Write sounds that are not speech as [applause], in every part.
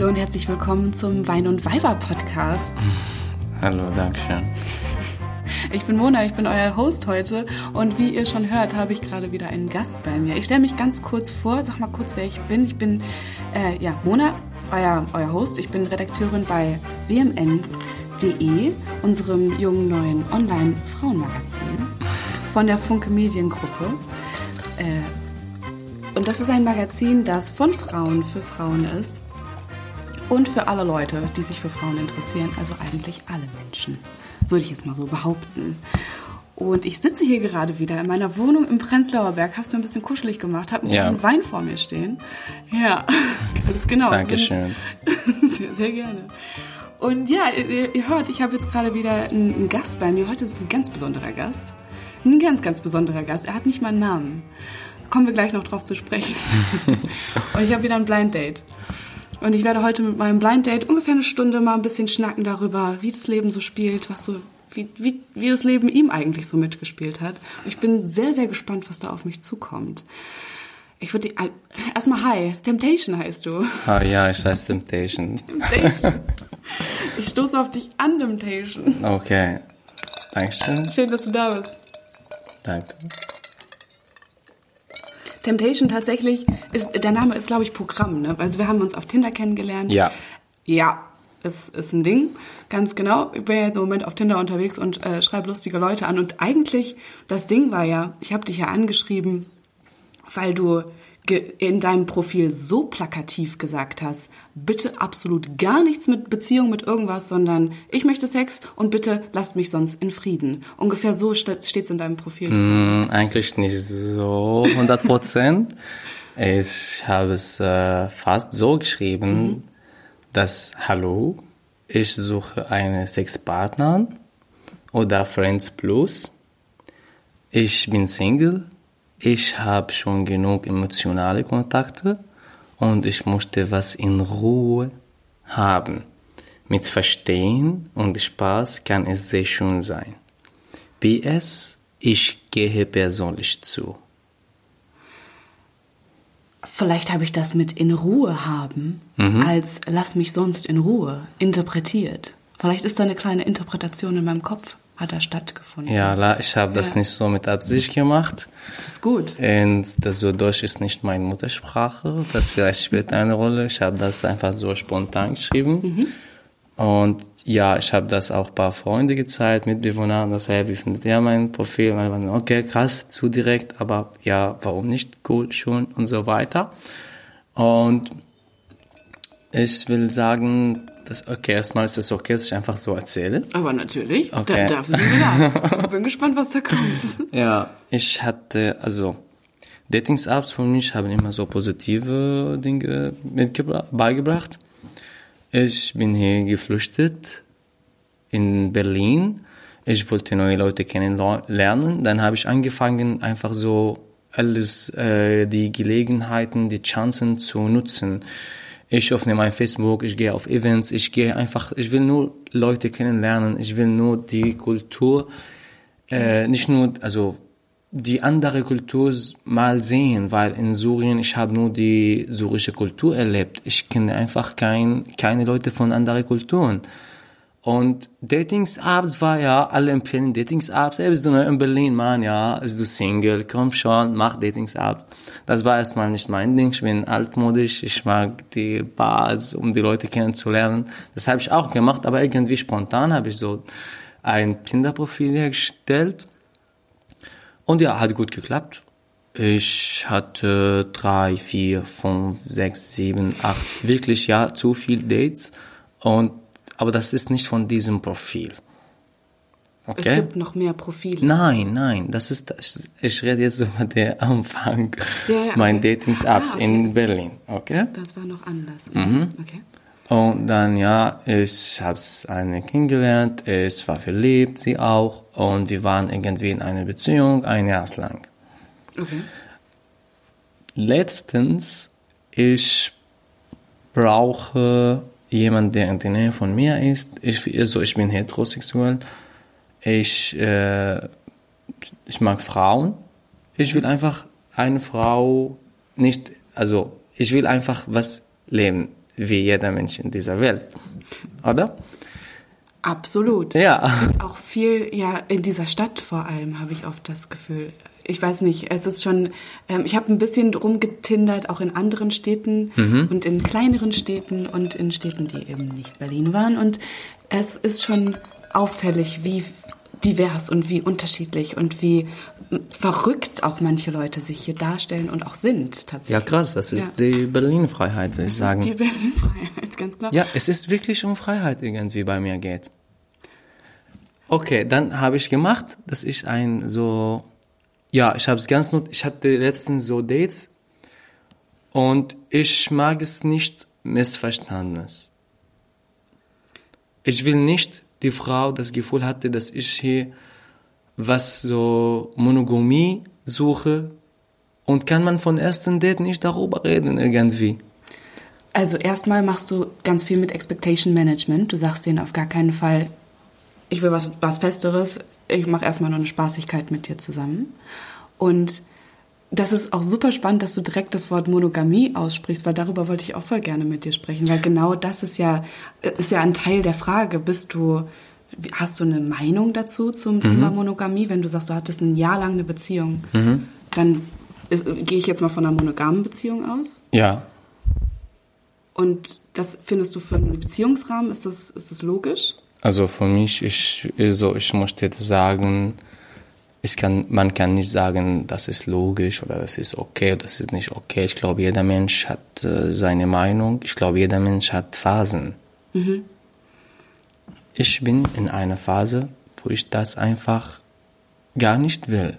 Hallo und herzlich willkommen zum Wein und Weiber Podcast. Hallo, Dankeschön. Ich bin Mona, ich bin euer Host heute und wie ihr schon hört, habe ich gerade wieder einen Gast bei mir. Ich stelle mich ganz kurz vor, sag mal kurz, wer ich bin. Ich bin äh, ja Mona, euer, euer Host. Ich bin Redakteurin bei wmn.de, unserem jungen neuen Online-Frauenmagazin von der Funke Mediengruppe. Äh, und das ist ein Magazin, das von Frauen für Frauen ist und für alle Leute, die sich für Frauen interessieren, also eigentlich alle Menschen, würde ich jetzt mal so behaupten. Und ich sitze hier gerade wieder in meiner Wohnung im Prenzlauer Berg, habe es mir ein bisschen kuschelig gemacht, habe einen Ja. kleinen Wein vor mir stehen. Ja, [laughs] ganz genau. Dankeschön. Sehr, sehr gerne. Und ja, ihr, ihr hört, ich habe jetzt gerade wieder einen, einen Gast bei mir. Heute ist es ein ganz besonderer Gast. Ein ganz, ganz besonderer Gast. Er hat nicht mal einen Namen. Kommen wir gleich noch drauf zu sprechen. [laughs] Und ich habe wieder ein Blind Date. Und ich werde heute mit meinem Blind Date ungefähr eine Stunde mal ein bisschen schnacken darüber, wie das Leben so spielt, was so, wie, wie, wie das Leben ihm eigentlich so mitgespielt hat. Und ich bin sehr, sehr gespannt, was da auf mich zukommt. Ich würde erstmal hi, Temptation heißt du. Ah ja, ich heiße Temptation. Temptation. [laughs] Ich stoße auf dich an, Temptation. Okay. Dankeschön. Schön, dass du da bist. Danke. Temptation tatsächlich ist, der Name ist, glaube ich, Programm, ne? Also wir haben uns auf Tinder kennengelernt. Ja. Ja, ist, ist ein Ding, ganz genau. Ich bin ja jetzt im Moment auf Tinder unterwegs und äh, schreibe lustige Leute an. Und eigentlich, das Ding war ja, ich habe dich ja angeschrieben, weil du in deinem Profil so plakativ gesagt hast, bitte absolut gar nichts mit Beziehung, mit irgendwas, sondern ich möchte Sex und bitte lasst mich sonst in Frieden. Ungefähr so steht es in deinem Profil. Hm, eigentlich nicht so 100 Prozent. [laughs] Ich habe es äh, fast so geschrieben, dass Hallo, ich suche eine Sexpartner oder Friends Plus. Ich bin Single. Ich habe schon genug emotionale Kontakte und ich möchte was in Ruhe haben. Mit Verstehen und Spaß kann es sehr schön sein. PS, ich gehe persönlich zu. Vielleicht habe ich das mit in Ruhe haben als lass mich sonst in Ruhe interpretiert. Vielleicht ist da eine kleine Interpretation in meinem Kopf, hat da stattgefunden. Ja, ich habe das Ja. nicht so mit Absicht gemacht. Das ist gut. Und das so Deutsch ist nicht meine Muttersprache. Das vielleicht spielt eine Rolle. Ich habe das einfach so spontan geschrieben. Und ja, ich habe das auch ein paar Freunde gezeigt, Mitbewohner. Das hey, wie findet ihr mein Profil? Und waren, okay, krass, zu direkt, aber ja, warum nicht? Cool, schon und so weiter. Und ich will sagen, dass, okay, erstmal ist es okay, dass ich einfach so erzähle. Aber natürlich, Okay. da, dafür sind wir da. Bin gespannt, was da kommt. Ja, ich hatte, also, Dating-Apps für mich haben immer so positive Dinge beigebracht. Ich bin hier geflüchtet in Berlin. Ich wollte neue Leute kennenlernen. Dann habe ich angefangen, einfach so alles, äh, die Gelegenheiten, die Chancen zu nutzen. Ich öffne mein Facebook, ich gehe auf Events, ich gehe einfach, ich will nur Leute kennenlernen, ich will nur die Kultur, äh, nicht nur, also die andere Kultur mal sehen, weil in Syrien, ich habe nur die syrische Kultur erlebt. Ich kenne einfach kein, keine Leute von anderen Kulturen. Und Datings-Apps war ja, alle empfehlen Datings-Apps. Ey, bist du neu in Berlin, Mann, ja, bist du Single, komm schon, mach Datings-Apps. Das war erstmal nicht mein Ding, ich bin altmodisch, ich mag die Bars, um die Leute kennenzulernen. Das habe ich auch gemacht, aber irgendwie spontan habe ich so ein Tinder-Profil hergestellt. Und ja, hat gut geklappt. Ich hatte drei, vier, fünf, sechs, sieben, acht, wirklich ja, zu viel Dates. Und, aber das ist nicht von diesem Profil. Es Okay? gibt noch mehr Profile. Nein, nein, das ist, ich rede jetzt über den Anfang Ja, ja, mein okay. Datings-Apps Ah, okay. in Berlin, okay? Das war noch anders. Mhm. Okay. Und dann, ja, ich habe eine kennengelernt, ich war verliebt, sie auch. Und wir waren irgendwie in einer Beziehung, ein Jahr lang. Okay. Letztens, ich brauche jemanden, der in der Nähe von mir ist. Ich, also ich bin heterosexuell. Ich, äh, ich mag Frauen. Ich will einfach eine Frau nicht, also ich will einfach was leben. wie jeder Mensch in dieser Welt. Oder? Absolut. Ja. Auch viel, ja, in dieser Stadt vor allem habe ich oft das Gefühl. Ich weiß nicht, es ist schon, ähm, ich habe ein bisschen rumgetindert, auch in anderen Städten und in kleineren Städten und in Städten, die eben nicht Berlin waren. Und es ist schon auffällig, wie divers und wie unterschiedlich und wie verrückt auch manche Leute sich hier darstellen und auch sind tatsächlich. Ja, krass, das ist Ja. die Berlin-Freiheit, würde ich Das ist die sagen. Berlin-Freiheit, ganz klar. Ja, es ist wirklich um Freiheit irgendwie bei mir geht. Okay, dann habe ich gemacht, dass ich ein so, ja, ich habe es ganz not, ich hatte letztens so Dates und ich mag es nicht Missverständnis. Ich will nicht die Frau das Gefühl hatte, dass ich hier was so Monogamie suche und kann man von ersten Date nicht darüber reden irgendwie. Also erstmal machst du ganz viel mit Expectation Management. Du sagst denen auf gar keinen Fall, ich will was, was Festeres, ich mache erstmal nur eine Spaßigkeit mit dir zusammen. Und das ist auch super spannend, dass du direkt das Wort Monogamie aussprichst, weil darüber wollte ich auch voll gerne mit dir sprechen, weil genau das ist ja, ist ja ein Teil der Frage. Bist du, hast du eine Meinung dazu zum Thema Monogamie? Wenn du sagst, du hattest ein Jahr lang eine Beziehung, dann ist, gehe ich jetzt mal von einer monogamen Beziehung aus. Ja, Und das findest du für einen Beziehungsrahmen, ist das, ist das logisch? Also für mich, ich, also ich möchte sagen, ich kann, man kann nicht sagen, das ist logisch oder das ist okay oder das ist nicht okay. Ich glaube, jeder Mensch hat äh, seine Meinung. Ich glaube, jeder Mensch hat Phasen. Ich bin in einer Phase, wo ich das einfach gar nicht will.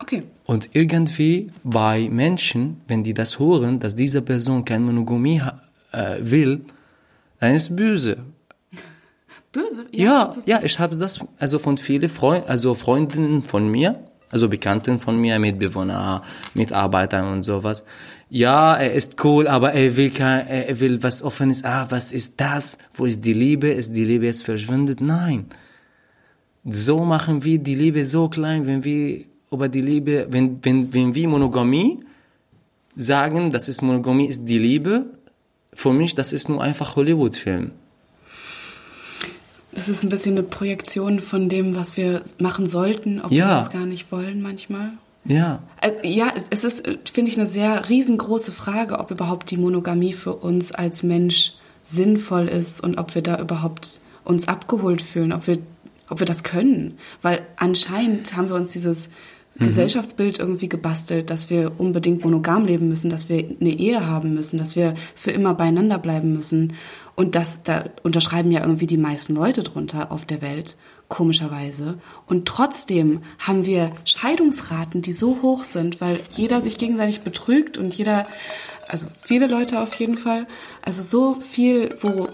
Okay. Und irgendwie bei Menschen, wenn die das hören, dass diese Person keine Monogamie äh, will, dann ist böse. Böse? Ja, ist- ja, ich habe das also von vielen Freunden, also Freundinnen von mir, also Bekannten von mir, Mitbewohner, Mitarbeitern und sowas. Ja, er ist cool, aber er will kein, er will was Offenes. Ah, was ist das? Wo ist die Liebe? Ist die Liebe jetzt verschwindet? Nein. So machen wir die Liebe so klein, wenn wir über die Liebe, wenn, wenn, wenn wir Monogamie sagen, das ist Monogamie ist die Liebe, für mich, das ist nur einfach Hollywood-Film. Ist ein bisschen eine Projektion von dem, was wir machen sollten, obwohl Ja. wir es gar nicht wollen manchmal. Ja. Äh, Ja, es ist, äh, finde ich, eine sehr riesengroße Frage, ob überhaupt die Monogamie für uns als Mensch sinnvoll ist und ob wir da überhaupt uns abgeholt fühlen, ob wir, ob wir das können. Weil anscheinend haben wir uns dieses Gesellschaftsbild irgendwie gebastelt, dass wir unbedingt monogam leben müssen, dass wir eine Ehe haben müssen, dass wir für immer beieinander bleiben müssen. Und das, da unterschreiben ja irgendwie die meisten Leute drunter auf der Welt, komischerweise. Und trotzdem haben wir Scheidungsraten, die so hoch sind, weil jeder sich gegenseitig betrügt und jeder, also viele Leute auf jeden Fall, also so viel, wo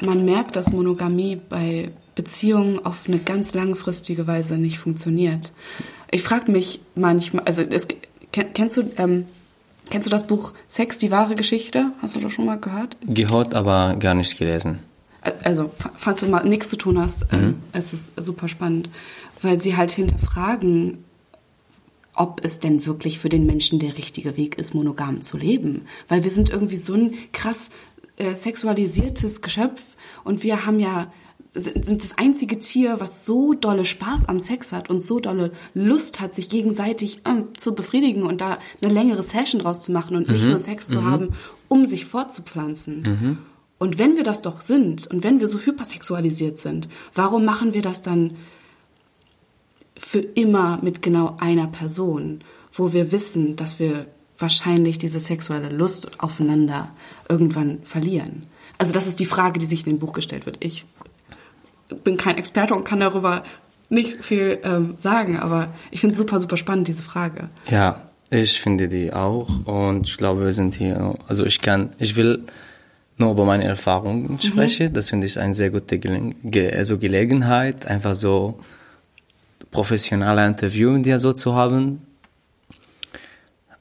man merkt, dass Monogamie bei Beziehungen auf eine ganz langfristige Weise nicht funktioniert. Ich frage mich manchmal, also es, kenn- kennst du ähm, kennst du das Buch Sex, die wahre Geschichte? Hast du das schon mal gehört? Gehört, aber gar nicht gelesen. also fa- falls du mal nichts zu tun hast, ähm, es ist super spannend, weil sie halt hinterfragen, ob es denn wirklich für den Menschen der richtige Weg ist, monogam zu leben. Weil wir sind irgendwie so ein krass äh, sexualisiertes Geschöpf und wir haben ja sind das einzige Tier, was so dolle Spaß am Sex hat und so dolle Lust hat, sich gegenseitig ähm, zu befriedigen und da eine längere Session draus zu machen und nicht nur Sex zu haben, um sich fortzupflanzen. Und wenn wir das doch sind und wenn wir so hypersexualisiert sind, warum machen wir das dann für immer mit genau einer Person, wo wir wissen, dass wir wahrscheinlich diese sexuelle Lust aufeinander irgendwann verlieren? Also das ist die Frage, die sich in dem Buch gestellt wird. Ich bin kein Experte und kann darüber nicht viel ähm, sagen, aber ich finde es super, super spannend, diese Frage. Ja, ich finde die auch und ich glaube, wir sind hier, also ich kann, ich will nur über meine Erfahrungen sprechen. Das finde ich eine sehr gute Gele Ge also Gelegenheit, einfach so professionelle Interview mit dir so zu haben.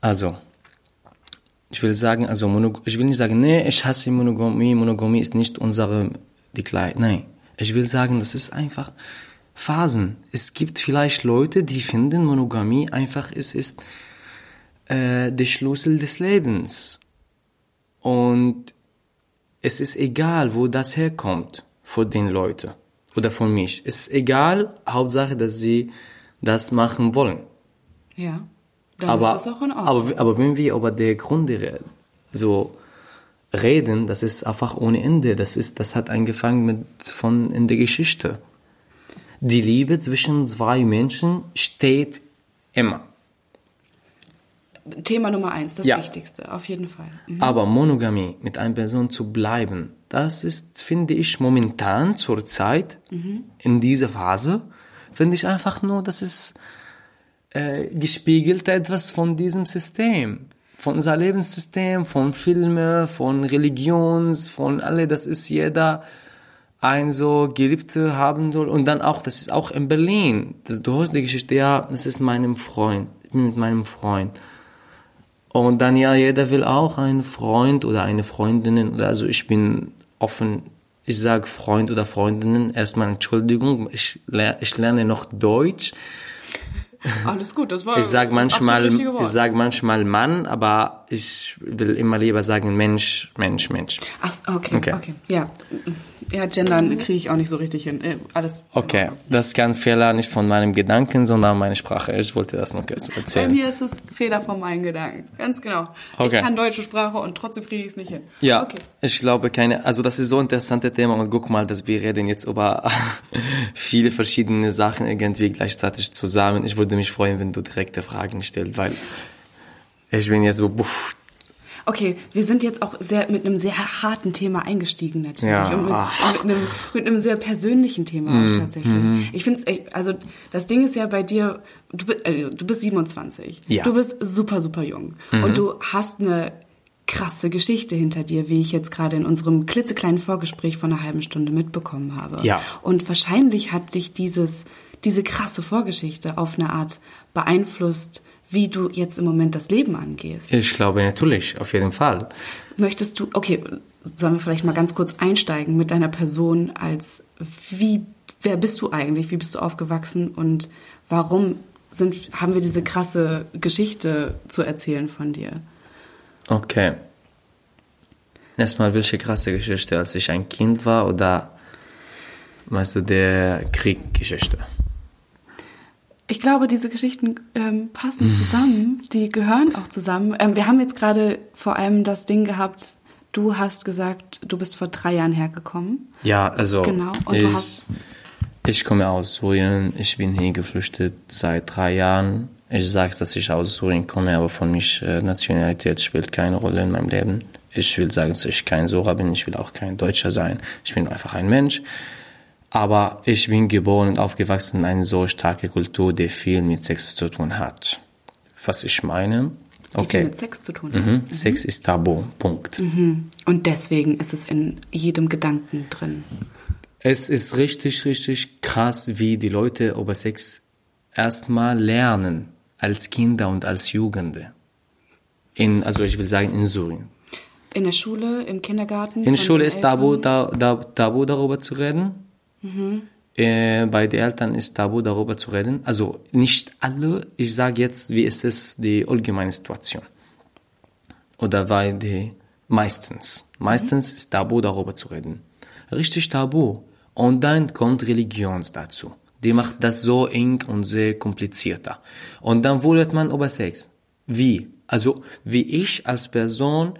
Also, ich will sagen, also Monog ich will nicht sagen, nee, ich hasse Monogamie, Monogamie ist nicht unsere die Kleid. Nein, ich will sagen, das ist einfach Phasen. Es gibt vielleicht Leute, die finden Monogamie einfach es ist äh, der Schlüssel des Lebens. Und es ist egal, wo das herkommt von den Leuten oder von mich. Es ist egal, Hauptsache, dass sie das machen wollen. Ja. Dann aber, ist das auch in Ordnung. aber, aber wenn wir über die Gründe re- so reden, das ist einfach ohne Ende. Das ist, das hat angefangen mit von in der Geschichte. Die Liebe zwischen zwei Menschen steht immer. Thema Nummer eins, das Ja. Wichtigste, auf jeden Fall. Mhm. Aber Monogamie mit einer Person zu bleiben, das ist, finde ich, momentan zur Zeit, in dieser Phase, finde ich einfach nur, das ist äh, gespiegelt etwas von diesem System. Von unser Lebenssystem, von Filmen, von Religions, von alle, das ist jeder ein so Geliebte haben soll. Und dann auch, das ist auch in Berlin. Das, du hörst die Geschichte, ja, das ist meinem Freund, ich bin mit meinem Freund. Und dann ja, jeder will auch einen Freund oder eine Freundin. Also ich bin offen, ich sage Freund oder Freundinnen. Erstmal Entschuldigung, ich, ich lerne noch Deutsch. [laughs] Alles gut, das war Ich sage manchmal, ich sag manchmal Mann, aber ich will immer lieber sagen Mensch, Mensch, Mensch. Ach, okay, okay, Okay. Ja. Ja, gendern kriege ich auch nicht so richtig hin. Äh, Alles. Okay, das ist kein Fehler nicht von meinem Gedanken, sondern meine Sprache. Ich wollte das noch kurz Bei erzählen. mir ist es Fehler von meinen Gedanken. Ganz genau. Okay. Ich kann deutsche Sprache und trotzdem kriege ich es nicht hin. Ja, Okay. ich glaube keine, also das ist so ein interessantes Thema und guck mal, dass wir reden jetzt über [laughs] viele verschiedene Sachen irgendwie gleichzeitig zusammen. Ich würde mich freuen, wenn du direkte Fragen stellst, weil ich bin jetzt so, buff, Okay, wir sind jetzt auch sehr mit einem sehr harten Thema eingestiegen natürlich Ja. und mit, mit, einem, mit einem sehr persönlichen Thema Mhm. auch tatsächlich. Ich finde es also das Ding ist ja bei dir, du, bi- äh, du bist 27, Ja. du bist super super jung und du hast eine krasse Geschichte hinter dir, wie ich jetzt gerade in unserem klitzekleinen Vorgespräch von einer halben Stunde mitbekommen habe. Ja. Und wahrscheinlich hat dich dieses diese krasse Vorgeschichte auf eine Art beeinflusst, wie du jetzt im Moment das Leben angehst. ich glaube natürlich, auf jeden Fall. Möchtest du, okay, sollen wir vielleicht mal ganz kurz einsteigen mit deiner Person als, wie, wer bist du eigentlich, wie bist du aufgewachsen und warum sind, haben wir diese krasse Geschichte zu erzählen von dir? Okay. Erstmal, welche krasse Geschichte, als ich ein Kind war oder meinst du der Krieggeschichte? Ich glaube, diese Geschichten ähm, passen zusammen, die gehören auch zusammen. Ähm, wir haben jetzt gerade vor allem das Ding gehabt, du hast gesagt, du bist vor drei Jahren hergekommen. Ja, also Genau, und du ich, hast- ich komme aus Syrien, ich bin hier geflüchtet seit drei Jahren. Ich sage, dass ich aus Syrien komme, aber von mich äh, Nationalität spielt keine Rolle in meinem Leben. Ich will sagen, dass ich kein Syrer bin, ich will auch kein Deutscher sein. Ich bin einfach ein Mensch. Aber ich bin geboren und aufgewachsen in einer so starke Kultur, die viel mit Sex zu tun hat. Was ich meine? Die viel Okay. mit Sex zu tun hat. Mhm. Sex ist tabu. Punkt. Und deswegen ist es in jedem Gedanken drin. Es ist richtig, richtig krass, wie die Leute über Sex erstmal lernen, als Kinder und als Jugende. In, also ich will sagen, in Syrien. In der Schule, im Kindergarten? In der Schule ist tabu, da, da, tabu darüber zu reden. Äh, bei den Eltern ist tabu darüber zu reden. Also nicht alle, ich sage jetzt, wie ist es die allgemeine Situation. Oder weil die meistens, meistens ist tabu darüber zu reden. Richtig tabu. Und dann kommt Religion dazu. Die macht das so eng und sehr komplizierter. Und dann wollte man über Sex. Wie? Also, wie ich als Person,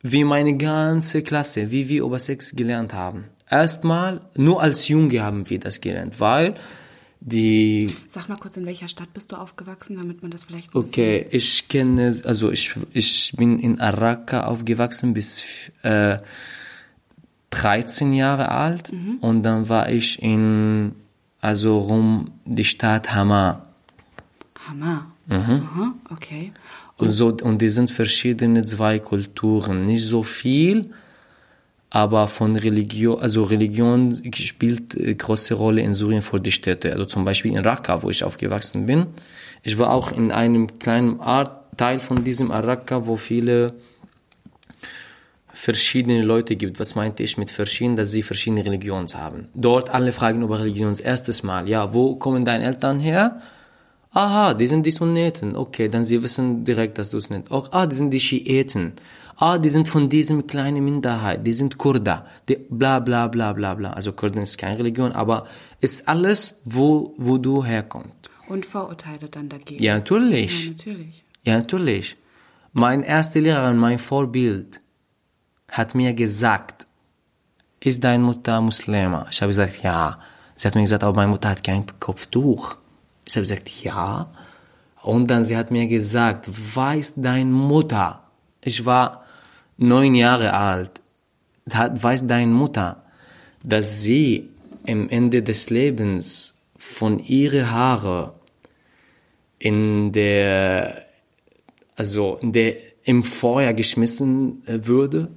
wie meine ganze Klasse, wie wir über Sex gelernt haben. Erstmal, nur als Junge haben wir das gelernt, weil die Sag mal kurz, in welcher Stadt bist du aufgewachsen, damit man das vielleicht Okay, ich kenne, also ich, ich bin in Araka aufgewachsen bis äh, 13 Jahre alt und dann war ich in, also rum die Stadt Hama. Hammer. Mhm. Aha, okay. Und, so, und die sind verschiedene zwei Kulturen, nicht so viel, aber von Religion, also Religion spielt äh, große Rolle in Syrien für die Städte. Also zum Beispiel in Raqqa, wo ich aufgewachsen bin. Ich war auch in einem kleinen Art, Teil von diesem Raqqa, wo viele verschiedene Leute gibt. Was meinte ich mit verschiedenen? Dass sie verschiedene Religionen haben. Dort alle fragen über Religion erstes Mal. Ja, wo kommen deine Eltern her? Aha, die sind die Sunniten. Okay, dann sie wissen direkt, dass du es nicht. Oh, ah, die sind die Schiiten. Ah, die sind von diesem kleinen Minderheit. Die sind Kurda. Die bla bla bla bla bla. Also Kurden ist keine Religion, aber ist alles, wo, wo du herkommst. Und Vorurteile dann dagegen. Ja, natürlich. Ja, natürlich. Ja, natürlich. Mein erster Lehrer, mein Vorbild, hat mir gesagt, ist deine Mutter Muslima? Ich habe gesagt, ja. Sie hat mir gesagt, aber meine Mutter hat kein Kopftuch. Ich habe gesagt, ja. Und dann sie hat mir gesagt, weiß deine Mutter, ich war neun Jahre alt, weiß deine Mutter, dass sie am Ende des Lebens von ihre Haare in der, also in der, im Feuer geschmissen äh, würde?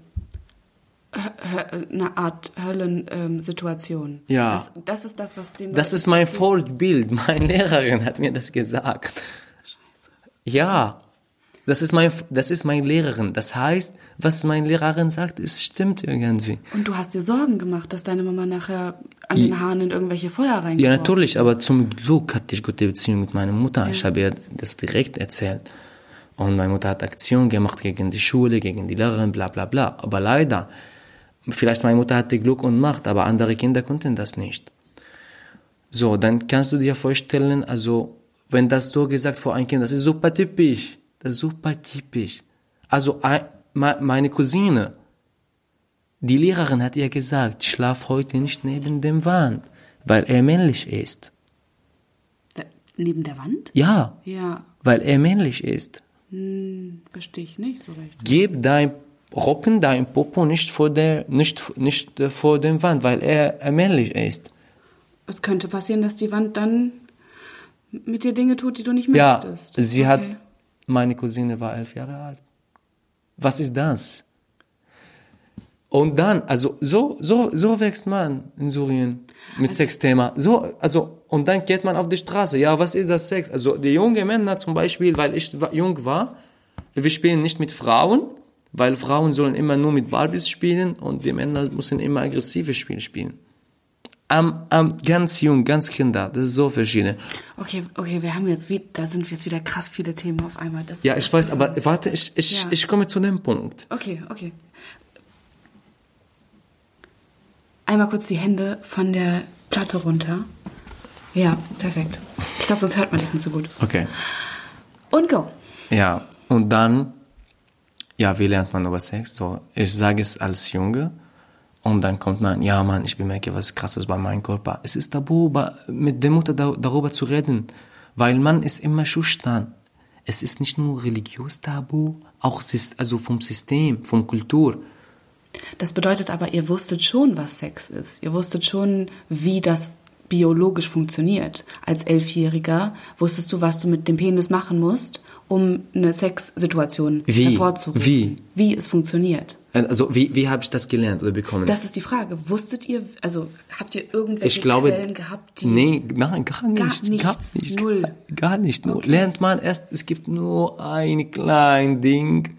Eine Art Höllensituation. Ja. Das, das ist das, was den Das Leuten ist mein passiert. Vorbild. Meine Lehrerin hat mir das gesagt. Ja. Das ist mein, das ist meine Lehrerin. Das heißt, was meine Lehrerin sagt, es stimmt irgendwie. Und du hast dir Sorgen gemacht, dass deine Mama nachher an den Haaren in irgendwelche Feuer reingeworfen Ja, natürlich, aber zum Glück hatte ich gute Beziehung mit meiner Mutter. Ich habe ihr das direkt erzählt. Und meine Mutter hat Aktion gemacht gegen die Schule, gegen die Lehrerin, bla bla bla. Aber leider, vielleicht meine Mutter hatte Glück und Macht, aber andere Kinder konnten das nicht. So, dann kannst du dir vorstellen, also, wenn das so gesagt vor ein Kind, das ist super typisch. Das ist super typisch. Also, ein, me- meine Cousine, die Lehrerin hat ihr gesagt, schlaf heute nicht neben dem Wand, weil er männlich ist. Da, neben der Wand? Ja, Ja, weil er männlich ist. verstehe ich nicht so recht. Gib dein Rocken, dein Popo nicht vor der, nicht, nicht vor dem Wand, weil er männlich ist. Es könnte passieren, dass die Wand dann mit dir Dinge tut, die du nicht Ja, möchtest. sie Okay. hat, meine Cousine war elf Jahre alt. Was ist das? Und dann, also so, so, so wächst man in Syrien mit Sexthema. So, also, und dann geht man auf die Straße. Ja, was ist das Sex? Also, die jungen Männer zum Beispiel, weil ich jung war, wir spielen nicht mit Frauen, weil Frauen sollen immer nur mit Barbies spielen und die Männer müssen immer aggressive Spiele spielen. Am, am, ganz jung, ganz Kinder, das ist so verschieden. Okay, okay, wir haben jetzt wieder, da sind jetzt wieder krass viele Themen auf einmal. Das Ja, ich weiß, aber warte, ich, ich, Ja. ich komme zu dem Punkt. Okay, okay. Einmal kurz die Hände von der Platte runter. Ja, perfekt. Ich glaube, sonst hört man dich nicht so gut. Okay. Und go. Ja, und dann, ja, wie lernt man über Sex? So, ich sage es als Junge und dann kommt man, ja, Mann, ich bemerke was Krasses bei meinem Körper. Es ist tabu, mit der Mutter da, darüber zu reden, weil man ist immer schüchtern. Es ist nicht nur religiös tabu, auch also vom System, vom Kultur. Das bedeutet aber, ihr wusstet schon, was Sex ist. Ihr wusstet schon, wie das biologisch funktioniert. Als Elfjähriger wusstest du, was du mit dem Penis machen musst, um eine Sexsituation Wie? hervorzurufen. Wie? Wie es funktioniert. Also, wie, wie habe ich das gelernt oder bekommen? Das ist die Frage. Wusstet ihr, also habt ihr irgendwelche ich glaube, Quellen gehabt, die nee, nein, gar nicht, gar nichts, nicht, null. gar nicht. Nur Okay. lernt man erst. Es gibt nur ein klein Ding.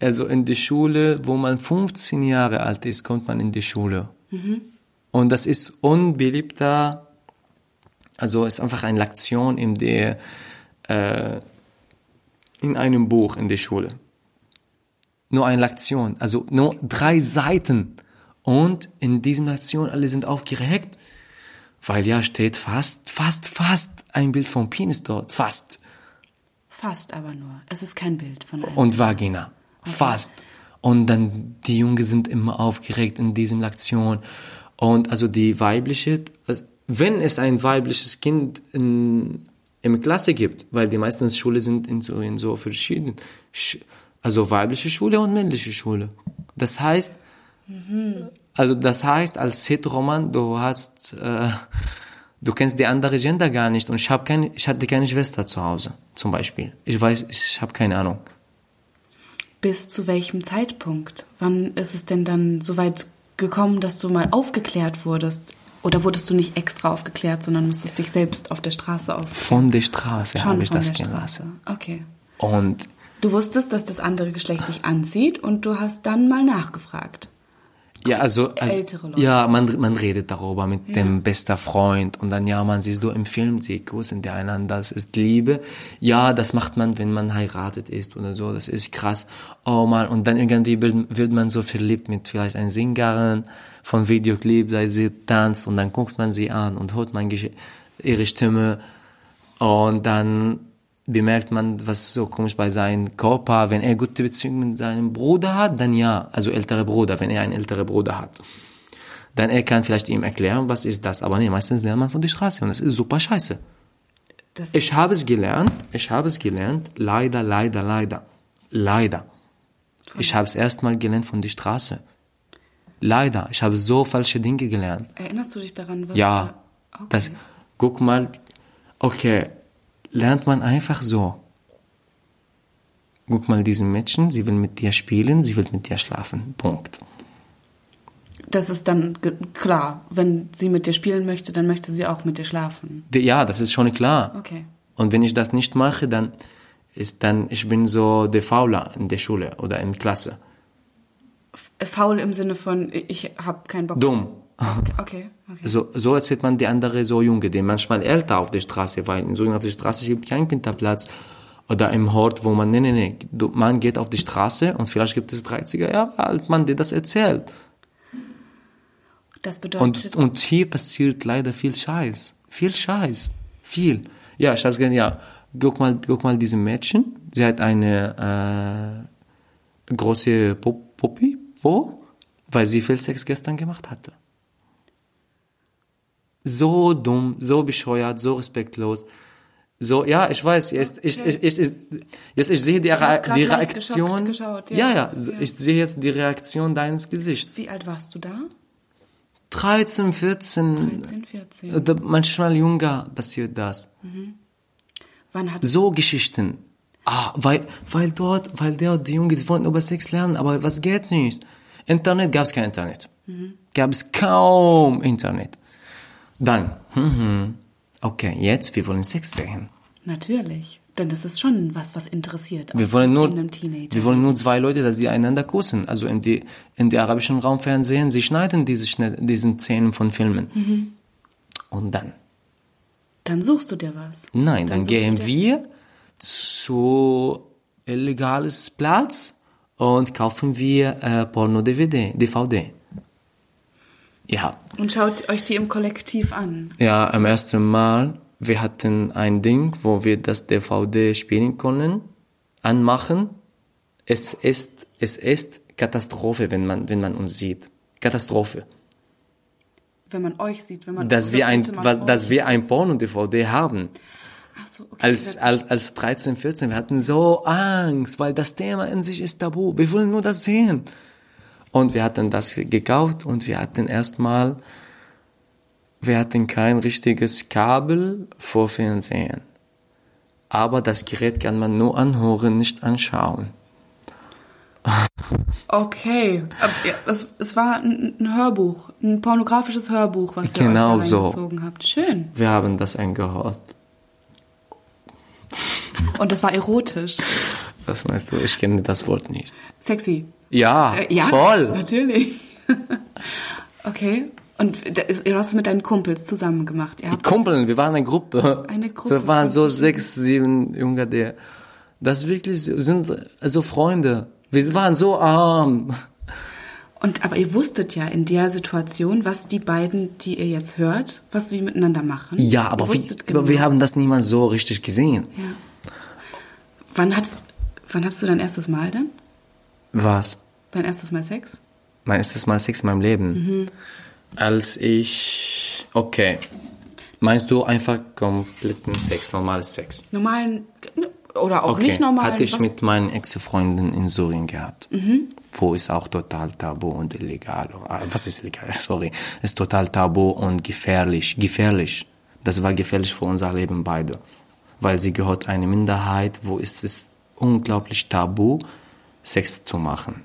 Also in die Schule, wo man 15 Jahre alt ist, kommt man in die Schule. Mhm. Und das ist unbeliebter. Also ist einfach eine Lektion in der äh, in einem Buch in der Schule nur eine Lektion, also nur drei Seiten. Und in diesem Lektion alle sind aufgeregt, weil ja steht fast, fast, fast ein Bild vom Penis dort, fast. Fast aber nur. Es ist kein Bild von einem. Und Vagina, fast. Und dann die Jungen sind immer aufgeregt in diesem Lektion. Und also die weibliche, wenn es ein weibliches Kind in, in Klasse gibt, weil die meisten Schule sind in so, in so verschiedenen, Sch- also weibliche Schule und männliche Schule. Das heißt, also das heißt, als Heteroman, du hast, äh, du kennst die andere Gender gar nicht. Und ich habe keine, ich hatte keine Schwester zu Hause, zum Beispiel. Ich weiß, ich habe keine Ahnung. Bis zu welchem Zeitpunkt? Wann ist es denn dann so weit gekommen, dass du mal aufgeklärt wurdest? Oder wurdest du nicht extra aufgeklärt, sondern musstest dich selbst auf der Straße auf? Von der Straße habe ich das gelassen. Straße. Okay. Und Du wusstest, dass das andere Geschlecht dich anzieht und du hast dann mal nachgefragt. Ja, also, also ja, man, man redet darüber mit dem bester Freund und dann ja, man siehst du im Film, sie küssen die einander, das ist Liebe. Ja, das macht man, wenn man heiratet ist oder so, das ist krass. Oh man, und dann irgendwie wird, man so verliebt mit vielleicht einer Sängerin von Videoclip, da sie tanzt und dann guckt man sie an und hört man ihre Stimme und dann bemerkt man, was so komisch bei seinem Körper, wenn er gute Beziehungen mit seinem Bruder hat, dann ja, also ältere Bruder, wenn er einen älteren Bruder hat. Dann er kann vielleicht ihm erklären, was ist das, aber nee, meistens lernt man von der Straße und das ist super scheiße. Das, Ich habe es gelernt, ich habe es gelernt, leider, leider, leider, leider. Ich habe es erstmal gelernt von der Straße. Leider, ich habe so falsche Dinge gelernt. erinnerst du dich daran, was Ja, da, okay. das, guck mal, okay, lernt man einfach so. Guck mal, diesen Mädchen, sie will mit dir spielen, sie will mit dir schlafen. Punkt. das ist dann klar. Wenn sie mit dir spielen möchte, dann möchte sie auch mit dir schlafen. Ja, das ist schon klar. Okay. Und wenn ich das nicht mache, dann ist dann, ich bin so der Fauler in der Schule oder in Klasse. F- Faul im Sinne von, ich habe keinen Bock. Dumm. Okay, okay. okay. So, so erzählt man die andere so Junge, die manchmal älter auf der Straße, weil in so auf der Straße gibt keinen Kinderplatz oder im Hort, wo man, nee, nee, nee, man geht auf die Straße und vielleicht gibt es 30er Jahre alt Mann, der das erzählt. Das bedeutet, Und, und hier passiert leider viel Scheiß. Viel Scheiß. Viel. Ja, ich hab's gesehen, ja. Guck mal, guck mal diese Mädchen. Sie hat eine äh, große Pop- Puppi, wo? Weil sie viel Sex gestern gemacht hatte. So dumm, so bescheuert, so respektlos. So, ja, ich weiß, jetzt, ich, ich, ich, ich, jetzt, ich sehe die, hab Re die Reaktion. geschaut, ja. ja, ja, so, Ja. ich sehe jetzt die Reaktion deines Gesichts. wie alt warst du da? 13, 14, 13, 14. oder manchmal jünger passiert das. Wann hat So Geschichten. Ah, weil, weil dort, weil der und die Junge, die wollen über Sex lernen, aber was geht nicht? Internet gab es kein Internet. Gab es kaum Internet. Dann, mhm, okay, jetzt, wir wollen Sex sehen. Natürlich. Denn das ist schon was, was interessiert. Wir wollen nur, in einem Teenager. wir wollen nur zwei Leute, dass sie einander kussen. Also in die, in die arabischen Raumfernsehen, sie schneiden diese, diesen Szenen von Filmen. Und dann, Dann suchst du dir was. Nein, dann, du gehen wir zu illegales Platz und kaufen wir äh, Porno-DVD, DVD. Ja, Und schaut euch die im Kollektiv an. ja, am ersten Mal, wir hatten ein Ding, wo wir das DVD spielen können, anmachen. Es ist, es ist Katastrophe, wenn man, wenn man uns sieht. Katastrophe. Wenn man euch sieht, wenn man Dass wir ein, was, dass wir ein Porno-DVD haben. Ach so, okay. als, als, als 13, 14, wir hatten so Angst, weil das Thema in sich ist tabu. Wir wollen nur das sehen. Und wir hatten das gekauft und wir hatten erstmal, wir hatten kein richtiges Kabel vor Fernsehen. Aber das Gerät kann man nur anhören, nicht anschauen. [laughs] Okay, Aber, es, es war ein, ein Hörbuch, ein pornografisches Hörbuch, was ihr Genau euch da so. reingezogen habt. Schön. Wir haben das angehört. Und das war erotisch. Was meinst du? Ich kenne das Wort nicht. Sexy. Ja, Äh, ja, voll. Natürlich. [laughs] okay. Und da ist- du hast es mit deinen Kumpels zusammen gemacht. Ihr habt Kumpeln, wir waren eine Gruppe. Eine Gruppe Wir waren so sechs, sieben Junge, der. Das wirklich sind so Freunde. Wir waren so arm. Und aber ihr wusstet ja in der Situation, was die beiden, die ihr jetzt hört, was sie miteinander machen. Ja, aber, wir, wusstet genau. wir haben das niemals so richtig gesehen. Ja. Wann hattest, wann hattest du dein erstes Mal dann? Was? Dein erstes Mal Sex? Mein erstes Mal Sex in meinem Leben. Mhm. Als ich. Okay. Meinst du einfach kompletten Sex, normales Sex? Normalen oder auch Okay. nicht normalen? Hatte ich was- mit meinen Ex-Freunden in Syrien gehabt. Wo ist auch total tabu und illegal. Ah, Was ist illegal? [laughs] Sorry. Ist total tabu und gefährlich. Gefährlich. Das war gefährlich für unser Leben beide. Weil sie gehört eine Minderheit, wo ist es unglaublich tabu, Sex zu machen.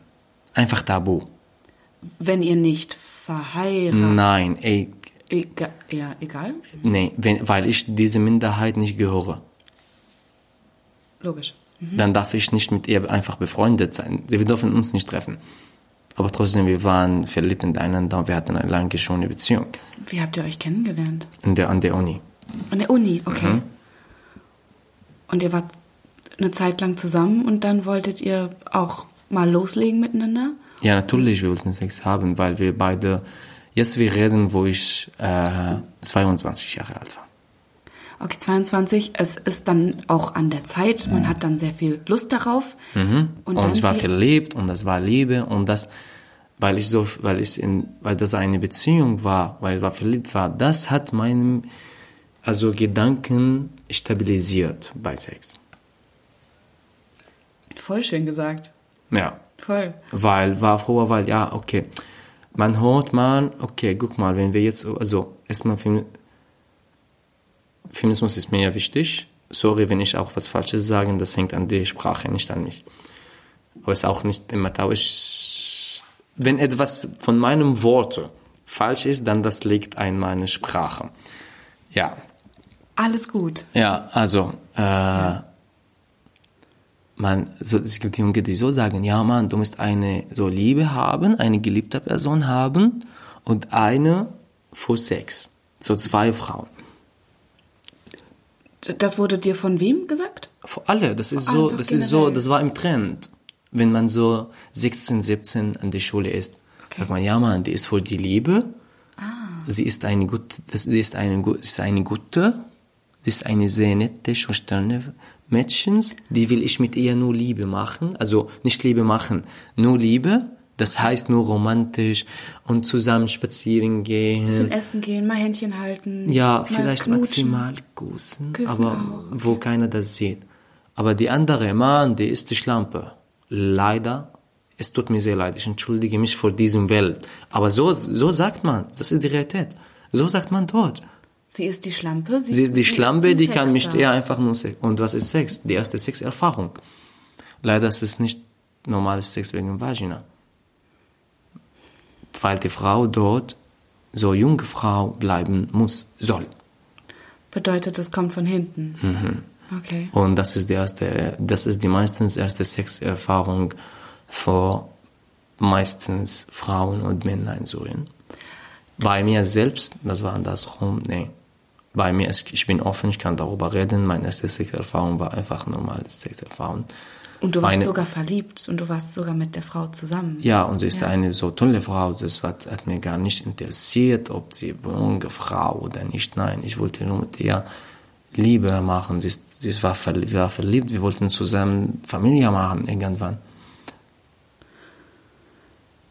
Einfach tabu. Wenn ihr nicht verheiratet. Nein, ey, Ega ja, egal. nee, wenn, weil ich diese Minderheit nicht gehöre. Logisch. Dann darf ich nicht mit ihr einfach befreundet sein. Wir dürfen uns nicht treffen. Aber trotzdem, wir waren verliebt ineinander und wir hatten eine lange schöne Beziehung. Wie habt ihr euch kennengelernt? In der, an der Uni. An der Uni, okay. Mhm. Und ihr wart eine Zeit lang zusammen und dann wolltet ihr auch mal loslegen miteinander? Ja, natürlich, wir wollten Sex haben, weil wir beide, jetzt wir reden, wo ich äh, 22 Jahre alt war. Okay, 22. Es ist dann auch an der Zeit. Man hat dann sehr viel Lust darauf. Mhm. Und, dann ich war verliebt und das war Liebe und das, weil ich so, weil ich in, weil das eine Beziehung war, weil ich war verliebt war, das hat meinem, also Gedanken stabilisiert bei Sex. Voll schön gesagt. Ja. Voll. Weil, war vorher, weil, ja, okay. Man hört man, okay, guck mal, wenn wir jetzt, also, erstmal, Femi- Feminismus ist mir ja wichtig. Sorry, wenn ich auch was Falsches sage, das hängt an der Sprache, nicht an mich. Aber es ist auch nicht immer da. Ich, wenn etwas von meinem Worte falsch ist, dann das liegt an meiner Sprache. Ja. Alles gut. Ja, also, äh, man, so, es gibt Junge, die so sagen, ja man, du musst eine so Liebe haben, eine geliebte Person haben und eine für Sex. So zwei Frauen. Das wurde dir von wem gesagt? Für alle, das ist so, Einfach das ist so, generell. das war im Trend. Wenn man so 16, 17 an der Schule ist, sagt man, ja man, die ist für die Liebe. Sie ist eine gute, das, sie ist eine, ist eine gute, sie ist eine sehr nette, schüchterne Mädchen, die will ich mit ihr nur Liebe machen, also nicht Liebe machen, nur Liebe, das heißt nur romantisch und zusammen spazieren gehen. Bisschen essen gehen, mal Händchen halten. Ja, vielleicht knutschen. maximal küssen, Küssen aber auch, wo keiner das sieht. Aber die andere Mann, die ist die Schlampe. Leider, es tut mir sehr leid, ich entschuldige mich vor diesem Welt. Aber so, so sagt man, das ist die Realität. So sagt man dort. Sie ist die Schlampe. Sie ist die Schlampe, ein die kann mich eher einfach nur Sex. Und was ist Sex? Die erste Sexerfahrung. Leider ist es nicht normales Sex wegen Vagina. Weil die Frau dort so junge Frau bleiben muss, soll. Bedeutet, es kommt von hinten. Mhm. Okay. Und das ist die erste, das ist die meistens erste Sexerfahrung für meistens Frauen und Männer in Syrien. Bei mir selbst, das war andersrum, nee. Bei mir, ist, ich bin offen, ich kann darüber reden. Meine erste Sexerfahrung war einfach normale Sexerfahrung. Und du warst Meine- sogar verliebt und du warst sogar mit der Frau zusammen. Ja, und sie ist Ja. eine so tolle Frau. Das hat, hat mir gar nicht interessiert, ob sie junge Frau oder nicht. Nein, ich wollte nur mit ihr Liebe machen. Sie, ist, sie war, verliebt, war verliebt. Wir wollten zusammen Familie machen irgendwann.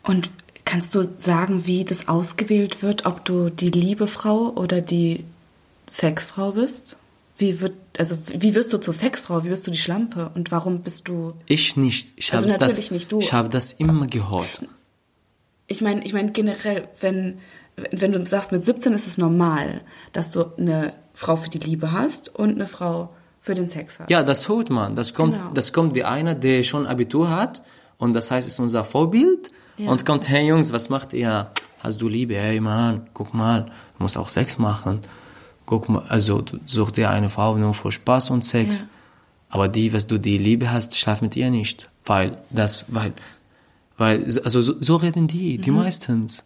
Und kannst du sagen, wie das ausgewählt wird, ob du die liebe Frau oder die Sexfrau bist? Wie wird, also wie wirst du zur Sexfrau? Wie wirst du die Schlampe? Und warum bist du? Ich nicht. Ich Also habe das, nicht du. ich habe das immer gehört. Ich meine, ich meine generell, wenn wenn du sagst, mit 17 ist es normal, dass du eine Frau für die Liebe hast und eine Frau für den Sex hast. Ja, das hört man. Das kommt, Genau. das kommt die eine, der schon Abitur hat und das heißt, ist unser Vorbild Ja. und kommt, hey Jungs, was macht ihr? Hast du Liebe? Hey Mann, guck mal, du musst auch Sex machen. Guck mal, also du such dir eine Frau nur für Spaß und Sex. Ja. Aber die, was du die Liebe hast, schlaf mit ihr nicht, weil das, weil, weil, also so, so reden die, die meistens.